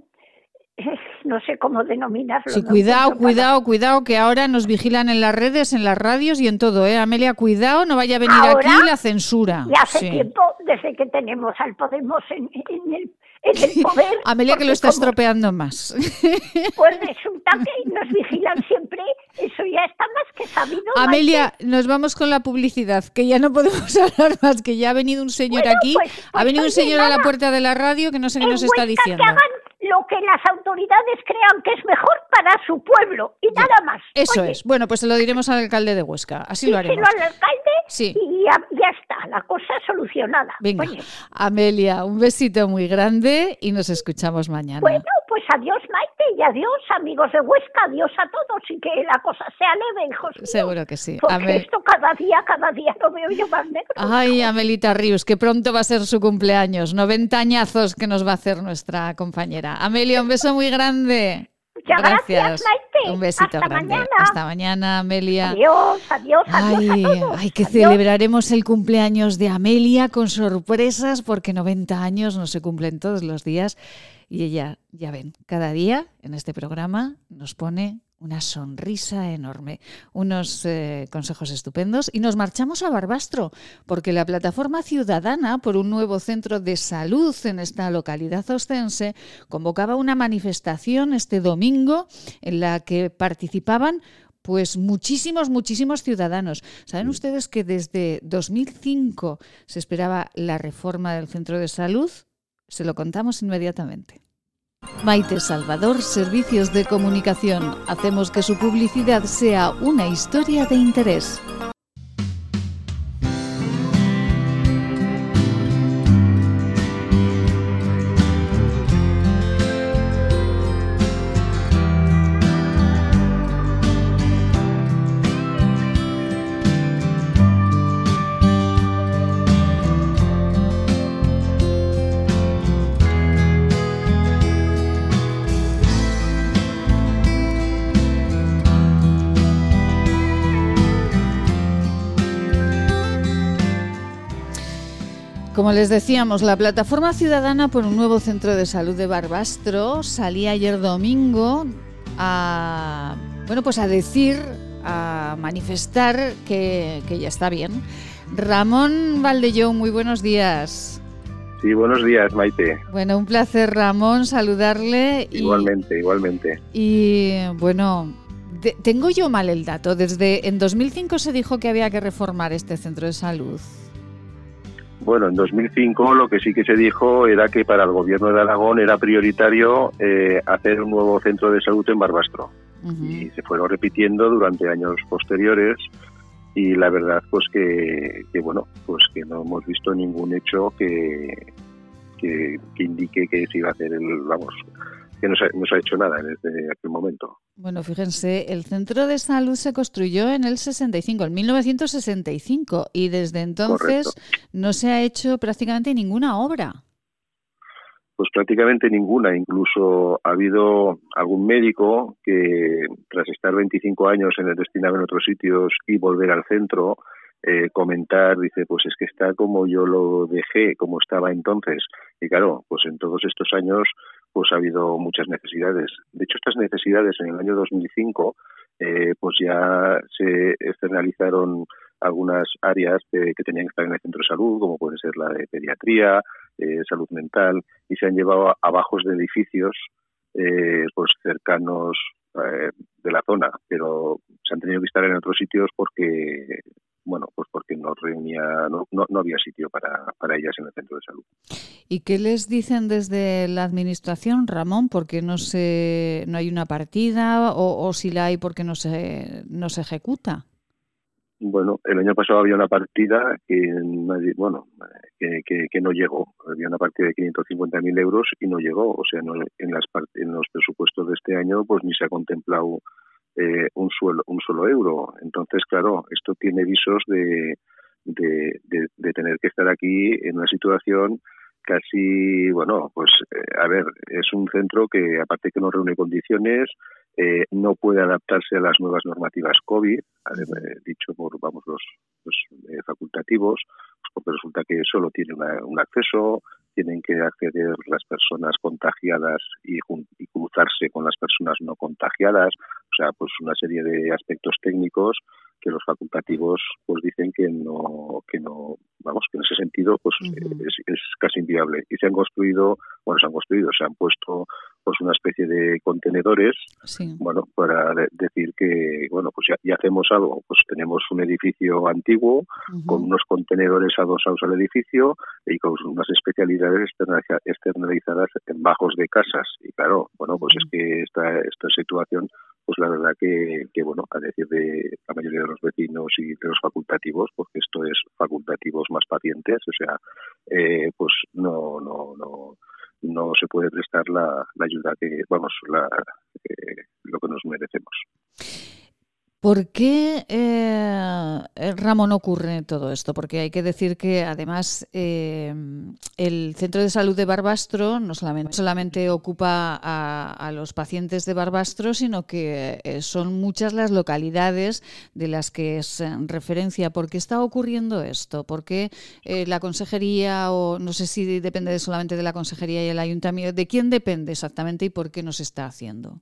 no sé cómo denominarlo. Sí, no cuidado, cuidado, cuidado, que ahora nos vigilan en las redes, en las radios y en todo, ¿eh? Amelia, cuidado, no vaya a venir Ahora, aquí la censura. Y hace Sí. tiempo, desde que tenemos al Podemos en, en el, en el poder. Amelia, que lo está como- estropeando más. Pues resulta que nos vigilan siempre, eso ya está más que sabido. Amelia, nos vamos con la publicidad, que ya no podemos hablar más, que ya ha venido un señor Bueno, aquí, pues- ha pues, venido un señor a la puerta de la radio que no sé qué nos está diciendo. que hagan lo que las autoridades crean que es mejor para su pueblo y nada más. Eso Oye, es. Bueno, pues se lo diremos al alcalde de Huesca, así lo haremos. al alcalde Sí. y ya, ya está, la cosa solucionada. Venga, Oye, Amelia, un besito muy grande y nos escuchamos mañana. bueno, pues adiós Maite y adiós amigos de Huesca, adiós a todos y que la cosa sea leve, hijos míos. Seguro que sí. Porque Ame- esto cada día, cada día lo veo yo más negro. Ay, Amelita Rius, que pronto va a ser su cumpleaños. 90 añazos que nos va a hacer nuestra compañera. Amelia, un beso muy grande. Muchas gracias, Maite. Un besito Hasta grande. mañana. Hasta mañana, Amelia. Adiós, adiós, adiós Ay, a todos. ay, que Adiós. celebraremos el cumpleaños de Amelia con sorpresas porque 90 años no se cumplen todos los días y ella, ya ven, cada día en este programa nos pone una sonrisa enorme, unos eh, consejos estupendos y nos marchamos a Barbastro porque la plataforma ciudadana por un nuevo centro de salud en esta localidad ostense convocaba una manifestación este domingo en la que participaban pues muchísimos, muchísimos ciudadanos. ¿Saben ustedes que desde 2005 se esperaba la reforma del centro de salud? Se lo contamos inmediatamente. Maite Salvador, Servicios de Comunicación. Hacemos que su publicidad sea una historia de interés. Como les decíamos, la plataforma ciudadana por un nuevo centro de salud de Barbastro salía ayer domingo a bueno pues a decir, a manifestar que, que ya está bien. Ramón Valdellón, muy buenos días. Sí, buenos días, Maite. Bueno, un placer, Ramón, saludarle. Igualmente, igualmente. Y bueno, tengo yo mal el dato. Desde en 2005 se dijo que había que reformar este centro de salud. Bueno, en 2005 lo que sí que se dijo era que para el gobierno de Aragón era prioritario eh, hacer un nuevo centro de salud en Barbastro. Y se fueron repitiendo durante años posteriores y la verdad pues que, bueno pues que no hemos visto ningún hecho que, que, indique que se iba a hacer el vamos que no se, no se ha hecho nada desde aquel momento. Bueno, fíjense, el centro de salud se construyó en el 65, en 1965, y desde entonces no se ha hecho prácticamente ninguna obra. Pues prácticamente ninguna. Incluso ha habido algún médico que, tras estar 25 años en el destinado en otros sitios y volver al centro, eh, comentar, dice, pues es que está como yo lo dejé, como estaba entonces. Y claro, pues en todos estos años pues ha habido muchas necesidades. De hecho, estas necesidades en el año 2005 eh, pues ya se externalizaron algunas áreas que, tenían que estar en el centro de salud, como puede ser la de pediatría, eh, salud mental, y se han llevado a, bajos de edificios eh, pues cercanos eh, de la zona, pero se han tenido que estar en otros sitios porque bueno, pues porque no reunía, no, no, había sitio para, para, ellas en el centro de salud. ¿Y qué les dicen desde la administración, Ramón? porque no se, no hay una partida o, o si la hay porque no se, no se ejecuta? Bueno, el año pasado había una partida que, bueno, que, que, no llegó. Había una partida de 550.000 euros y no llegó. O sea, no, en, las, en los presupuestos de este año, pues ni se ha contemplado eh, un, suelo, un solo euro. Entonces, claro, esto tiene visos de, de, de, tener que estar aquí en una situación casi, bueno, pues eh, a ver, es un centro que aparte que no reúne condiciones, eh, no puede adaptarse a las nuevas normativas COVID, eh, dicho por vamos los, facultativos, pues porque resulta que solo tiene un acceso, tienen que acceder las personas contagiadas y, y, cruzarse con las personas no contagiadas, o sea, pues una serie de aspectos técnicos que los facultativos pues dicen que no que no vamos que en ese sentido pues es, casi inviable. Y se han construido bueno se han construido se han puesto pues una especie de contenedores bueno para decir que bueno pues ya, hacemos algo. Pues tenemos un edificio antiguo con unos contenedores adosados al edificio y con unas especialidades externalizadas en bajos de casas. Y claro bueno pues es que esta esta situación pues la verdad que, que, bueno, a decir de la mayoría de los vecinos y de los facultativos, porque esto es facultativos más pacientes, o sea, eh, pues no, no, no, no se puede prestar la, ayuda que, vamos, la, eh, lo que nos merecemos. ¿Por qué, eh, eh, Ramón, ocurre todo esto? Porque hay que decir que además eh, el Centro de Salud de Barbastro no solamente, ocupa a, los pacientes de Barbastro, sino que son muchas las localidades de las que es referencia. ¿Por qué está ocurriendo esto? ¿Por qué la consejería, o no sé si depende solamente de la consejería y el ayuntamiento, de quién depende exactamente y por qué no se está haciendo?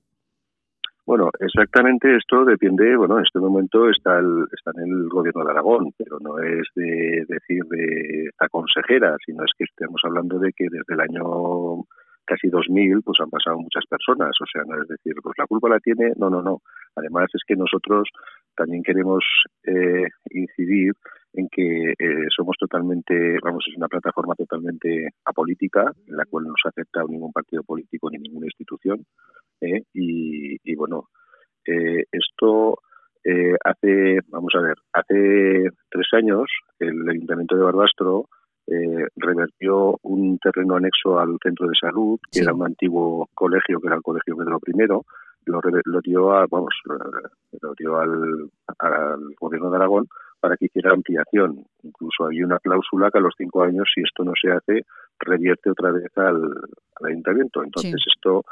Bueno, exactamente esto depende, bueno, en este momento está, está en el gobierno de Aragón, pero no es de decir de la consejera, sino es que estamos hablando de que desde el año casi 2000 pues han pasado muchas personas, o sea, no es decir, pues la culpa la tiene, no, no, no. Además es que nosotros también queremos eh, incidir en que eh, somos totalmente, vamos, es una plataforma totalmente apolítica, en la cual no se ha aceptado ningún partido político ni ninguna institución. ¿eh? y, bueno, eh, esto hace, vamos a ver, hace tres años el Ayuntamiento de Barbastro un terreno anexo al centro de salud, que era un antiguo colegio, que era el Colegio Pedro I, lo, lo dio, a, vamos, lo dio al, al gobierno de Aragón para que hiciera ampliación. Incluso había una cláusula que a los cinco años, si esto no se hace, revierte otra vez al, ayuntamiento. Entonces esto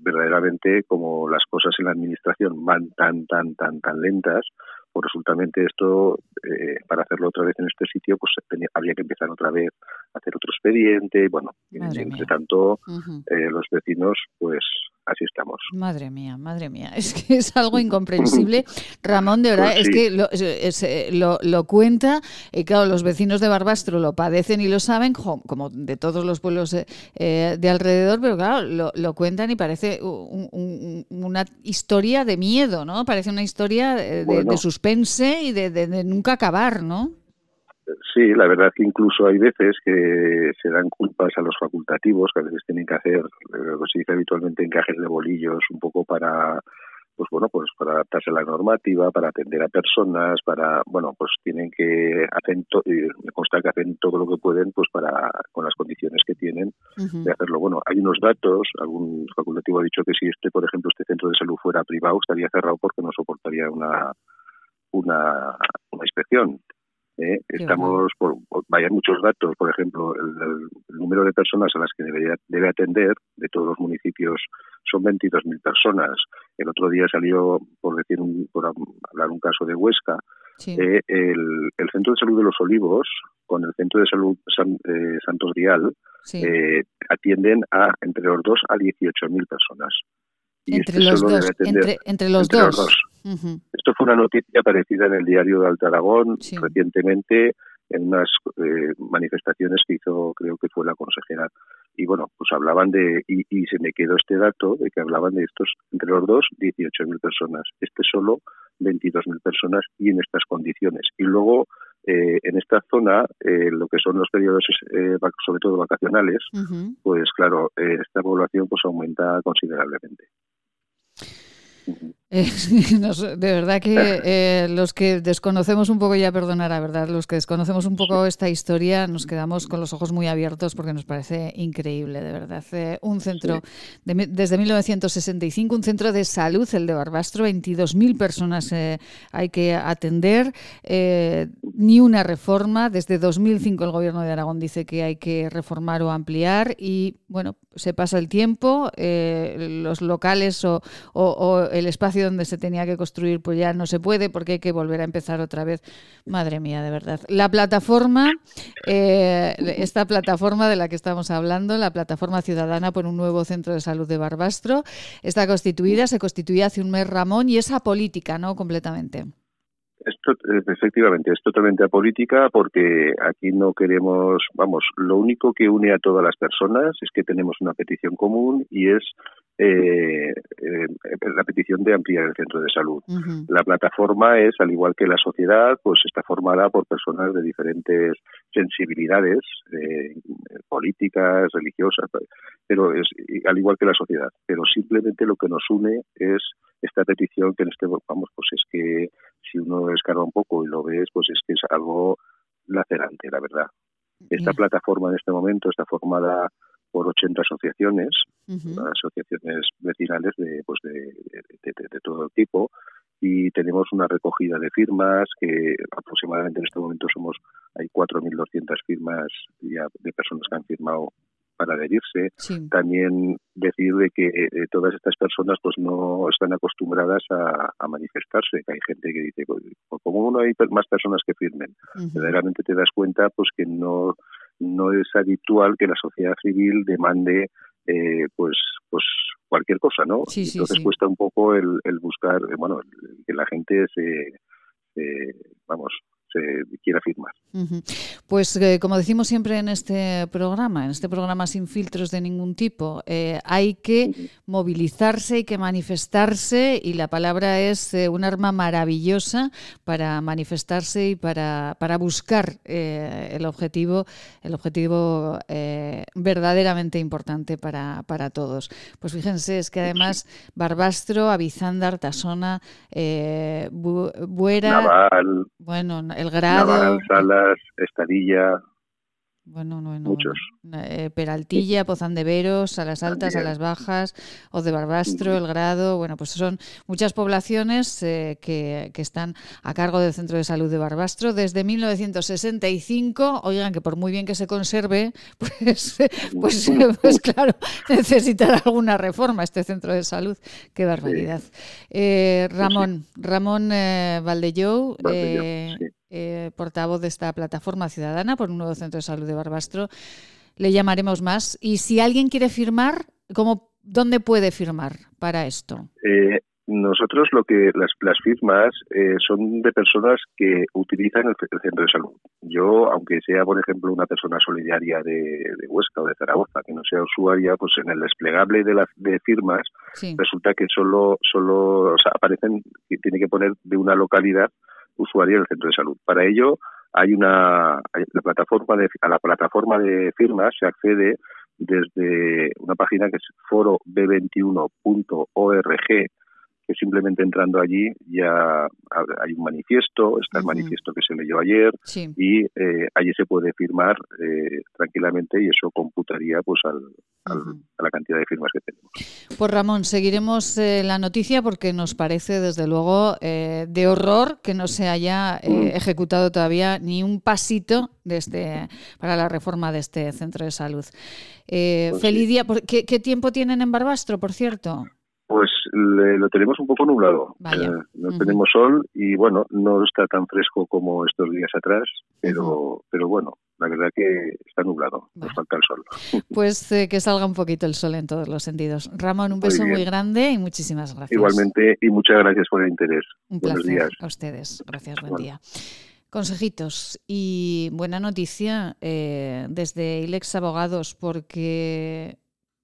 verdaderamente como las cosas en la administración van tan, tan, tan, tan lentas, pues resultamente esto, eh, para hacerlo otra vez en este sitio, pues habría que empezar otra vez a hacer otro expediente. Y bueno, entre tanto, eh, los vecinos, pues así estamos. Madre mía, madre mía, es que es algo incomprensible. Ramón, de verdad, pues es que eh, lo, lo, cuenta, y claro, los vecinos de Barbastro lo padecen y lo saben, como de todos los pueblos de alrededor, pero claro, lo, lo cuentan y parece una historia de miedo, ¿no? Parece una historia de, de suspense y de, nunca acabar, ¿no? Sí, la verdad que incluso hay veces que se dan culpas a los facultativos, que a veces tienen que hacer lo que se dice habitualmente encajes de bolillos, un poco para pues bueno, pues para adaptarse a la normativa, para atender a personas, para, bueno, pues tienen que hacer, me consta que hacen todo lo que pueden, pues para, con las condiciones que tienen de hacerlo. Bueno, hay unos datos, algún facultativo ha dicho que si este, por ejemplo, este centro de salud fuera privado, estaría cerrado porque no soportaría una, una, una inspección. ¿Eh? Estamos, por, vayan muchos datos, por ejemplo, el, número de personas a las que debería, debe atender de todos los municipios son 22.000 personas. El otro día salió, por decir un, por hablar un caso de Huesca, eh, el, Centro de Salud de los Olivos con el Centro de Salud eh, Santos Vial atienden a entre los dos a 18.000 personas. Entre, este los dos, entre, los dos. Esto fue una noticia aparecida en el diario de Alta Aragón recientemente en unas eh, manifestaciones que hizo, creo que fue la consejera. Y bueno, pues hablaban de, y, se me quedó este dato de que hablaban de estos, entre los dos, 18.000 personas. Este solo, 22.000 personas y en estas condiciones. Y luego, eh, en esta zona, eh, lo que son los periodos, sobre todo vacacionales, pues claro, esta población pues aumenta considerablemente. Mm-hmm. Eh, de verdad que eh, los que desconocemos un poco, ya perdonará, ¿verdad? Los que desconocemos un poco esta historia nos quedamos con los ojos muy abiertos porque nos parece increíble, de verdad. Eh, un centro, desde 1965, un centro de salud, el de Barbastro, 22.000 personas hay que atender, ni una reforma. Desde 2005 el Gobierno de Aragón dice que hay que reformar o ampliar y, bueno, se pasa el tiempo, los locales o, o el espacio donde se tenía que construir, pues ya no se puede porque hay que volver a empezar otra vez. Madre mía, de verdad. La plataforma, eh, esta plataforma de la que estamos hablando, la plataforma ciudadana por un nuevo centro de salud de Barbastro, está constituida, se constituía hace un mes Ramón y es apolítica, ¿no? Completamente. Esto, efectivamente, es totalmente apolítica porque aquí no queremos, vamos, lo único que une a todas las personas es que tenemos una petición común y es eh, eh, la petición de ampliar el centro de salud. La plataforma es, al igual que la sociedad, pues está formada por personas de diferentes sensibilidades eh, políticas, religiosas, pero es al igual que la sociedad. Pero simplemente lo que nos une es esta petición que en este, vamos, pues es que si uno escarba un poco y lo ves, pues es que es algo lacerante, la verdad. Esta plataforma en este momento está formada por 80 asociaciones, asociaciones vecinales de, pues de, de, todo el tipo, y tenemos una recogida de firmas que aproximadamente en este momento somos hay 4.200 firmas ya de personas que han firmado para adherirse. También decir de que eh, todas estas personas pues no están acostumbradas a, manifestarse, que hay gente que dice, pues, como uno hay más personas que firmen, verdaderamente te das cuenta pues que no no es habitual que la sociedad civil demande eh, pues pues cualquier cosa, ¿no? Entonces cuesta un poco el, el buscar, eh, bueno, que la gente se, se vamos, se quiera firmar. Pues eh, como decimos siempre en este programa, en este programa sin filtros de ningún tipo, eh, hay que movilizarse, hay que manifestarse y la palabra es eh, un arma maravillosa para manifestarse y para, para buscar el objetivo, el objetivo verdaderamente importante para, para, todos. Pues fíjense, es que además Barbastro, Avizanda, Artasona, Buera, Naval, bueno, el grado. Salas, Estadilla. Bueno, no, no, Muchos. eh, Peraltilla, Pozandeveros, a las altas, a las bajas, o de Barbastro, El Grado, bueno, pues son muchas poblaciones eh, que, que están a cargo del Centro de Salud de Barbastro desde 1965. Oigan, que por muy bien que se conserve, pues, pues, pues claro, necesitará alguna reforma este centro de salud. Qué barbaridad. Eh, Ramón, Ramón eh, eh, sí. Eh, portavoz de esta plataforma ciudadana por un nuevo centro de salud de Barbastro. Le llamaremos más. Y si alguien quiere firmar, ¿cómo, ¿dónde puede firmar para esto? Eh, nosotros lo que las, las firmas eh, son de personas que utilizan el, el centro de salud. Yo, aunque sea, por ejemplo, una persona solidaria de, de Huesca o de Zaragoza, que no sea usuaria, pues en el desplegable de las de firmas Sí. resulta que solo solo o sea, aparecen tiene que poner de una localidad usuaria del centro de salud. Para ello hay una la plataforma de a la plataforma de firmas se accede desde una página que es forob21.org que simplemente entrando allí ya hay un manifiesto, está el manifiesto que se leyó ayer Sí. y eh, allí se puede firmar eh, tranquilamente y eso computaría pues al, al- a la cantidad de firmas que tenemos. Pues Ramón, seguiremos eh, la noticia porque nos parece desde luego eh, de horror que no se haya eh, ejecutado todavía ni un pasito de este, para la reforma de este centro de salud. Eh, Pues feliz día. ¿Por- ¿Qué, qué tiempo tienen en Barbastro, por cierto? Le- lo tenemos un poco nublado. Vaya. Eh, no tenemos sol y bueno, no está tan fresco como estos días atrás, pero, pero bueno, la verdad que está nublado, nos falta el sol. Pues eh, que salga un poquito el sol en todos los sentidos. Ramón, un beso muy, grande y muchísimas gracias. Igualmente y muchas gracias por el interés. Un Buenos placer días. a ustedes. Gracias, buen Bueno. día. Consejitos y buena noticia eh, desde Ilex Abogados porque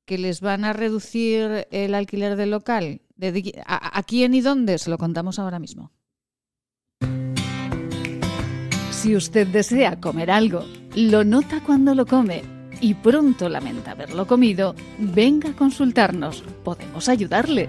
que les van a reducir el alquiler del local. ¿De di- a, a quién y dónde? Se lo contamos ahora mismo. Si usted desea comer algo, lo nota cuando lo come y pronto lamenta haberlo comido, venga a consultarnos. Podemos ayudarle.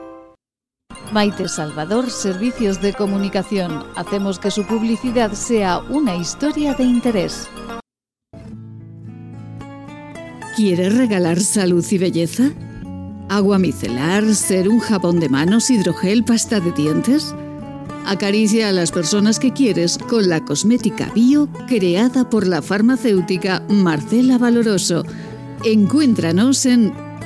Maite Salvador, Servicios de Comunicación. Hacemos que su publicidad sea una historia de interés. ¿Quieres regalar salud y belleza? ¿Agua micelar, un jabón de manos, hidrogel, pasta de dientes? Acaricia a las personas que quieres con la cosmética bio creada por la farmacéutica Marcela Valoroso. Encuéntranos en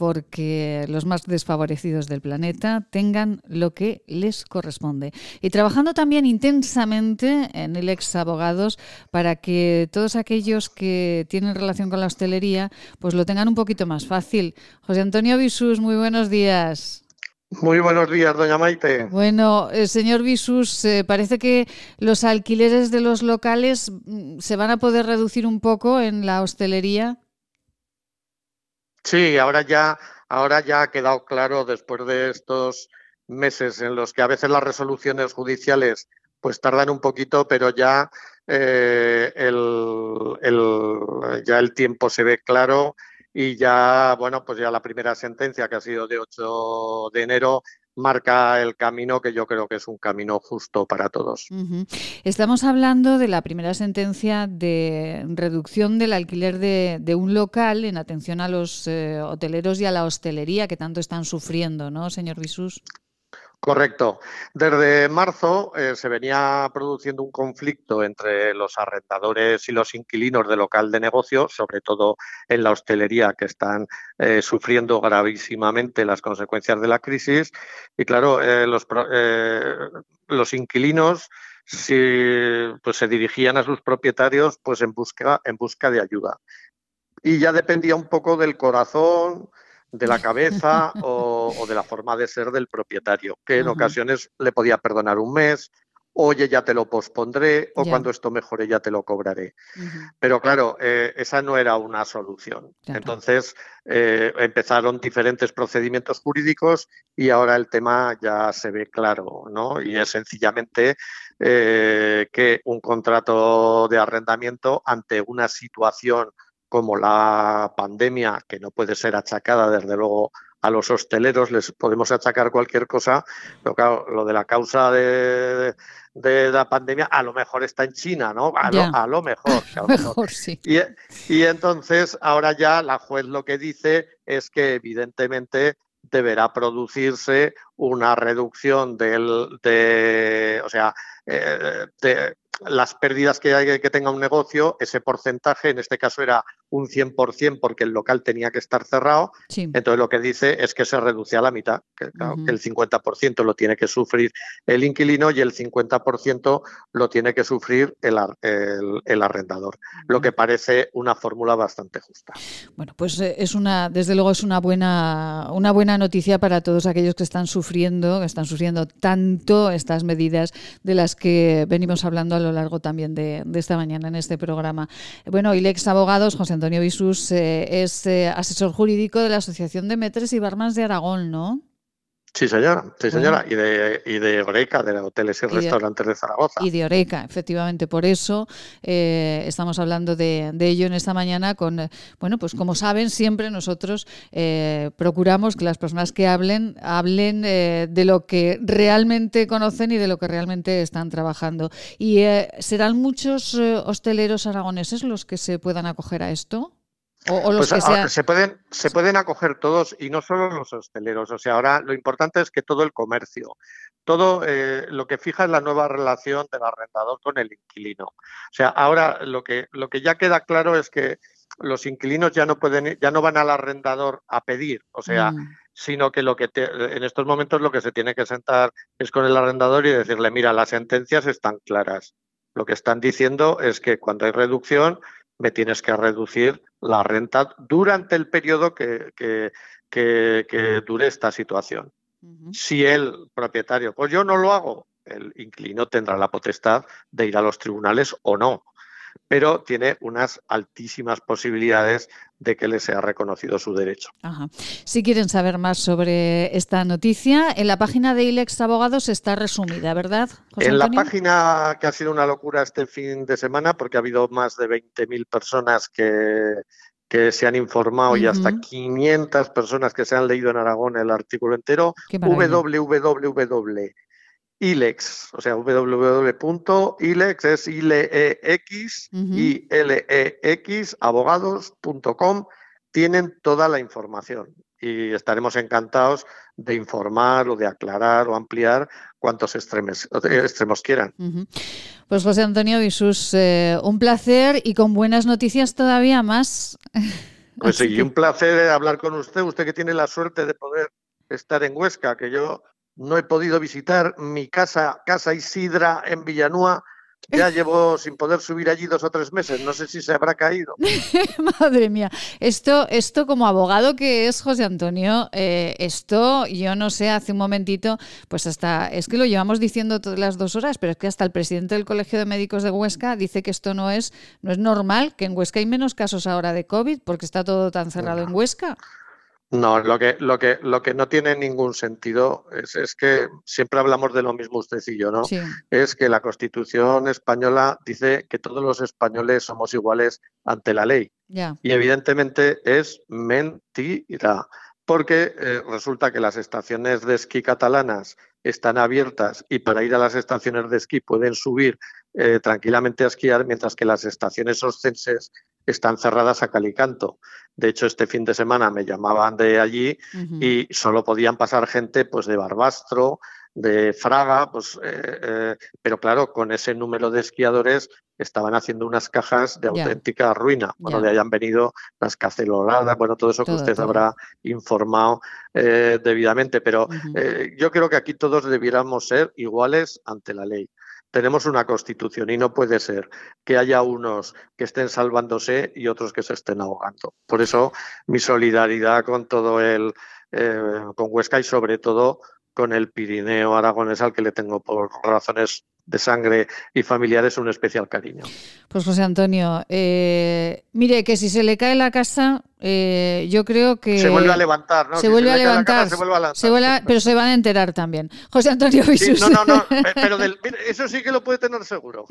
porque los más desfavorecidos del planeta tengan lo que les corresponde. Y trabajando también intensamente en el ex abogados para que todos aquellos que tienen relación con la hostelería pues lo tengan un poquito más fácil. José Antonio Visus, muy buenos días. Muy buenos días, doña Maite. Bueno, eh, señor Visus, eh, parece que los alquileres de los locales mm, se van a poder reducir un poco en la hostelería. Sí, ahora ya, ahora ya ha quedado claro después de estos meses en los que a veces las resoluciones judiciales pues tardan un poquito, pero ya eh, el, el- ya el tiempo se ve claro y ya, bueno, pues ya la primera sentencia que ha sido de 8 de enero marca el camino que yo creo que es un camino justo para todos. Estamos hablando de la primera sentencia de reducción del alquiler de, un local en atención a los eh, hoteleros y a la hostelería que tanto están sufriendo, ¿no, señor Bisús? Correcto. Desde marzo eh, se venía produciendo un conflicto entre los arrendadores y los inquilinos de local de negocio, sobre todo en la hostelería, que están eh, sufriendo gravísimamente las consecuencias de la crisis. Y claro, eh, los, los, inquilinos pues, se dirigían a sus propietarios pues, en, busca, en busca de ayuda. Y ya dependía un poco del corazón, de la cabeza o, de la forma de ser del propietario, que en ocasiones le podía perdonar un mes, oye, ya te lo pospondré, o cuando esto mejore ya te lo cobraré. Pero claro, eh, esa no era una solución. Entonces eh, empezaron diferentes procedimientos jurídicos y ahora el tema ya se ve claro, ¿no? Y es sencillamente eh, que un contrato de arrendamiento ante una situación como la pandemia, que no puede ser achacada desde luego a los hosteleros, les podemos achacar cualquier cosa, pero claro, lo de la causa de, la pandemia a lo mejor está en China, ¿no? A, lo, mejor. mejor, sí. y, entonces ahora ya la juez lo que dice es que evidentemente deberá producirse una reducción del, de, o sea, eh, de, las pérdidas que, hay, que tenga un negocio, ese porcentaje, en este caso era un 100% porque el local tenía que estar cerrado, entonces lo que dice es que se reduce a la mitad, que, el 50% lo tiene que sufrir el inquilino y el 50% lo tiene que sufrir el, el, arrendador, lo que parece una fórmula bastante justa. Bueno, pues eh, es una, desde luego es una buena, una buena noticia para todos aquellos que están sufriendo, que están sufriendo tanto estas medidas de las que venimos hablando a lo largo también de, esta mañana en este programa. Bueno, Ilex Abogados, José Antonio Bisús, eh, es eh, asesor jurídico de la Asociación de Metres y Barmans de Aragón, ¿no? Sí, señora, sí, señora. Y, de, y de Oreca, de hoteles y, restaurantes de, Zaragoza. Y de Oreca, efectivamente. Por eso eh, estamos hablando de, ello en esta mañana. Con, bueno, pues como saben, siempre nosotros eh, procuramos que las personas que hablen, hablen eh, de lo que realmente conocen y de lo que realmente están trabajando. ¿Y serán muchos hosteleros aragoneses los que se puedan acoger a esto? Pues se pueden, se pueden acoger todos y no solo los hosteleros. O sea, ahora lo importante es que todo el comercio, todo eh, lo que fija es la nueva relación del arrendador con el inquilino. O sea, ahora lo que, lo que ya queda claro es que los inquilinos ya no pueden, ya no van al arrendador a pedir, o sea, mm. sino que lo que en estos momentos lo que se tiene que sentar es con el arrendador y decirle, mira, las sentencias están claras. Lo que están diciendo es que cuando hay reducción me tienes que reducir la renta durante el periodo que, que, dure esta situación. Si el propietario, pues yo no lo hago, el inquilino tendrá la potestad de ir a los tribunales o no pero tiene unas altísimas posibilidades de que le sea reconocido su derecho. Si quieren saber más sobre esta noticia, en la página de ILEX Abogados está resumida, ¿verdad? en la página que ha sido una locura este fin de semana, porque ha habido más de 20.000 personas que, que se han informado y hasta 500 personas que se han leído en Aragón el artículo entero, www ILEX, o sea, www.ilex es I-L-E-X y L-E-X, abogados.com, tienen toda la información y estaremos encantados de informar o de aclarar o ampliar cuantos extremos, extremos quieran. Pues José Antonio Visus, eh, un placer y con buenas noticias todavía más. Pues sí, un placer hablar con usted, usted que tiene la suerte de poder estar en Huesca, que yo no he podido visitar mi casa, Casa Isidra en Villanúa. Ya llevo sin poder subir allí dos o tres meses. No sé si se habrá caído. Madre mía. Esto, esto como abogado que es José Antonio, eh, esto yo no sé, hace un momentito, pues hasta, es que lo llevamos diciendo todas las dos horas, pero es que hasta el presidente del Colegio de Médicos de Huesca dice que esto no es, no es normal, que en Huesca hay menos casos ahora de COVID porque está todo tan cerrado en Huesca. No, lo que, lo que, lo que no tiene ningún sentido es, que siempre hablamos de lo mismo usted y yo, ¿no? Es que la Constitución española dice que todos los españoles somos iguales ante la ley. Y evidentemente es mentira porque eh, resulta que las estaciones de esquí catalanas están abiertas y para ir a las estaciones de esquí pueden subir eh, tranquilamente a esquiar, mientras que las estaciones oscenses están cerradas a calicanto. De hecho, este fin de semana me llamaban de allí y solo podían pasar gente pues de Barbastro, de Fraga, pues, eh, eh, pero claro, con ese número de esquiadores estaban haciendo unas cajas de auténtica ruina, bueno, de hayan venido las caceloladas, bueno, todo eso que usted habrá informado eh, debidamente, pero yo creo que aquí todos debiéramos ser iguales ante la ley tenemos una constitución y no puede ser que haya unos que estén salvándose y otros que se estén ahogando. Por eso mi solidaridad con todo el, con Huesca y sobre todo con el Pirineo aragonés al que le tengo por razones de sangre y familiares un especial cariño. Pues José Antonio, eh, mire que si se le cae la casa, eh, yo creo que... Se vuelve a levantar, ¿no? Se vuelve a levantar, se vuelve a levantar. pero se van a enterar también. José Antonio Visus. no, no, no, pero eso sí que lo puede tener seguro.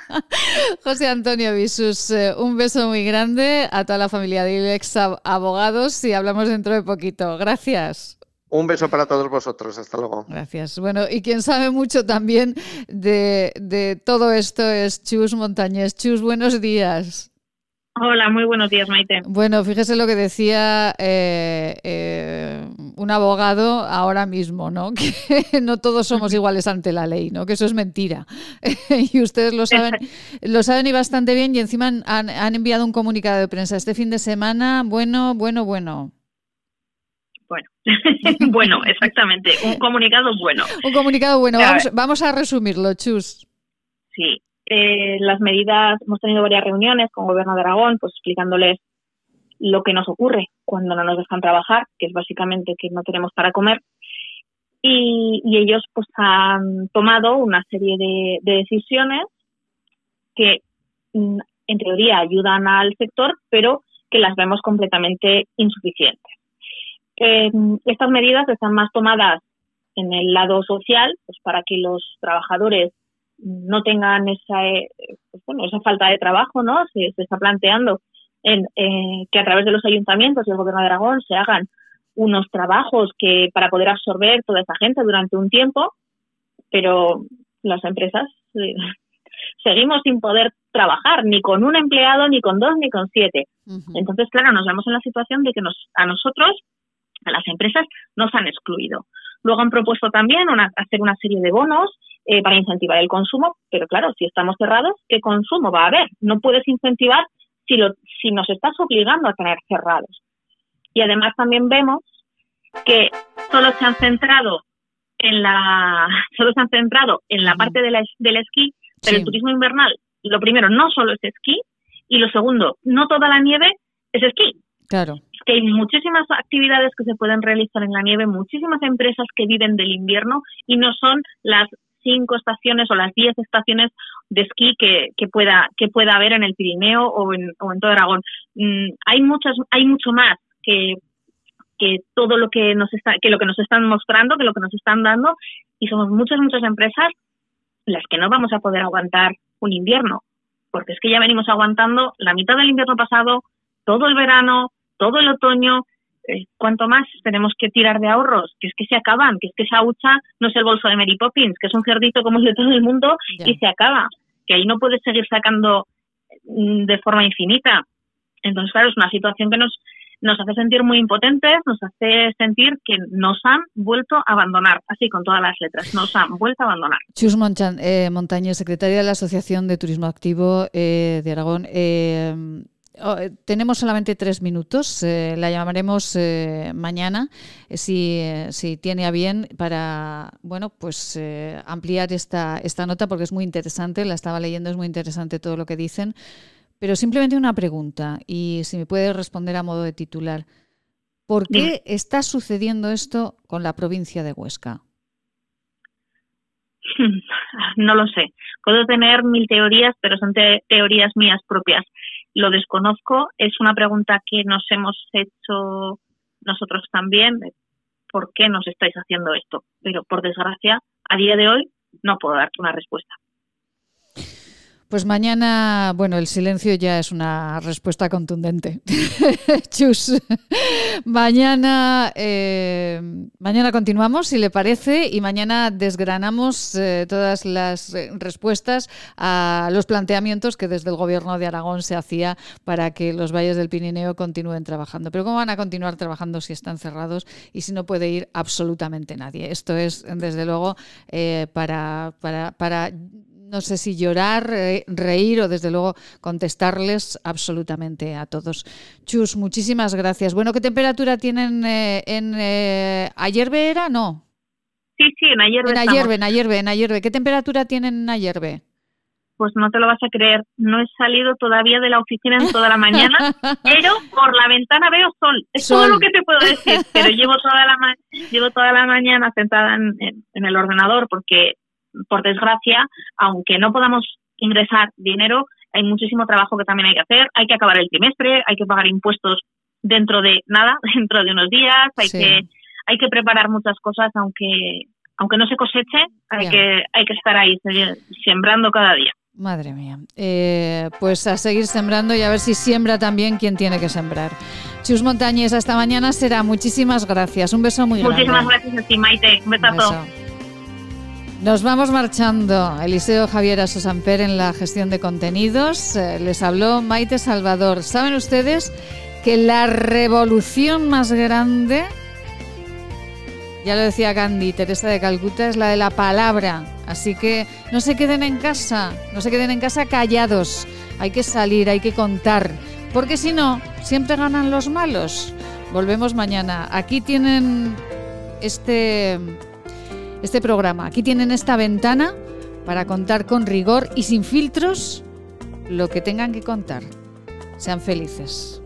José Antonio Visus, eh, un beso muy grande a toda la familia de ILEX Abogados y hablamos dentro de poquito. Gracias. Un beso para todos vosotros. Hasta luego. Gracias. Bueno, y quien sabe mucho también de, todo esto es Chus Montañés. Chus, buenos días. Hola, muy buenos días, Maite. Bueno, fíjese lo que decía eh, eh, un abogado ahora mismo, ¿no? Que no todos somos iguales ante la ley, ¿no? Que eso es mentira. y ustedes lo saben, lo saben y bastante bien. Y encima han, han enviado un comunicado de prensa este fin de semana. Bueno, bueno, bueno. Bueno, bueno, exactamente. Un comunicado bueno. Un comunicado bueno. Vamos, a resumirlo, Chus. Sí. Eh, las medidas, hemos tenido varias reuniones con el Gobierno de Aragón, pues explicándoles lo que nos ocurre cuando no nos dejan trabajar, que es básicamente que no tenemos para comer. Y, ellos pues han tomado una serie de, de decisiones que mm, en teoría ayudan al sector, pero que las vemos completamente insuficientes. Eh, estas medidas están más tomadas en el lado social, pues para que los trabajadores no tengan esa, eh, pues bueno, esa falta de trabajo, ¿no? Se, está planteando en, eh, que a través de los ayuntamientos y el gobierno de Aragón se hagan unos trabajos que para poder absorber toda esa gente durante un tiempo, pero las empresas eh, seguimos sin poder trabajar ni con un empleado, ni con dos, ni con siete. Entonces, claro, nos vemos en la situación de que nos, a nosotros las empresas nos han excluido. Luego han propuesto también hacer una serie de bonos eh, para incentivar el consumo, pero claro, si estamos cerrados, ¿qué consumo va a haber? No puedes incentivar si, lo, si nos estás obligando a tener cerrados. Y además también vemos que solo se han centrado en la solo se han centrado en la parte de la, del esquí, pero el turismo invernal, lo primero, no solo es esquí, y lo segundo, no toda la nieve es esquí. Claro que hay muchísimas actividades que se pueden realizar en la nieve, muchísimas empresas que viven del invierno y no son las cinco estaciones o las diez estaciones de esquí que, pueda que pueda haber en el Pirineo o en, o en todo Aragón. Mm, hay muchas hay mucho más que que todo lo que nos está que lo que nos están mostrando, que lo que nos están dando y somos muchas muchas empresas las que no vamos a poder aguantar un invierno, porque es que ya venimos aguantando la mitad del invierno pasado, todo el verano, todo el otoño, eh, cuanto más tenemos que tirar de ahorros, que es que se acaban, que es que esa hucha no es el bolso de Mary Poppins, que es un cerdito como el de todo el mundo y se acaba, que ahí no puedes seguir sacando mm, de forma infinita. Entonces, claro, es una situación que nos, nos hace sentir muy impotentes, nos hace sentir que nos han vuelto a abandonar, así con todas las letras, nos han vuelto a abandonar. Chus Monchan, eh, Montaño, secretaria de la Asociación de Turismo Activo eh, de Aragón. Oh, eh, tenemos solamente tres minutos. Eh, la llamaremos eh, mañana si, si, tiene a bien para bueno pues ampliar esta, esta nota porque es muy interesante. La estaba leyendo, es muy interesante todo lo que dicen. Pero simplemente una pregunta y si me puede responder a modo de titular. ¿Por qué está sucediendo esto con la provincia de Huesca? No lo sé. Puedo tener mil teorías, pero son teorías mías propias lo desconozco. Es una pregunta que nos hemos hecho nosotros también, ¿por qué nos estáis haciendo esto? Pero por desgracia, a día de hoy no puedo darte una respuesta. Pues mañana, bueno, el silencio ya es una respuesta contundente. Chus. mañana, eh, mañana continuamos, si le parece, y mañana desgranamos eh, todas las eh, respuestas a los planteamientos que desde el Gobierno de Aragón se hacía para que los valles del Pirineo continúen trabajando. Pero ¿cómo van a continuar trabajando si están cerrados y si no puede ir absolutamente nadie? Esto es, desde luego, para, para, para no sé si llorar, reír o desde luego contestarles absolutamente a todos. Chus, muchísimas gracias. Bueno, ¿qué temperatura tienen eh, en eh, Ayerbe era? No. Sí, sí, en Ayerbe. En Ayerbe, en Ayerbe, en Ayerbe. ¿Qué temperatura tienen en Ayerbe? Pues no te lo vas a creer, no he salido todavía de la oficina en toda la mañana, pero por la ventana veo sol. Es todo lo que te puedo decir, pero llevo toda la, llevo toda la mañana sentada en, en el ordenador porque por desgracia, aunque no podamos ingresar dinero, hay muchísimo trabajo que también hay que hacer. Hay que acabar el trimestre, hay que pagar impuestos dentro de nada, dentro de unos días, hay que hay que preparar muchas cosas, aunque aunque no se coseche, hay que hay que estar ahí sembrando cada día. Madre mía. Eh, pues a seguir sembrando y a ver si siembra también quien tiene que sembrar. Chus Montañez, hasta mañana será. Muchísimas gracias. Un beso muy grande. Muchísimas gracias a ti, Maite. Un besazo. Nos vamos marchando. Eliseo Javier Asosamper en la gestión de contenidos. Eh, les habló Maite Salvador. ¿Saben ustedes que la revolución más grande, ya lo decía Gandhi, Teresa de Calcuta, es la de la palabra? Así que no se queden en casa, no se queden en casa callados. Hay que salir, hay que contar. Porque si no, siempre ganan los malos. Volvemos mañana. Aquí tienen este este programa. Aquí tienen esta ventana para contar con rigor y sin filtros lo que tengan que contar. Sean felices.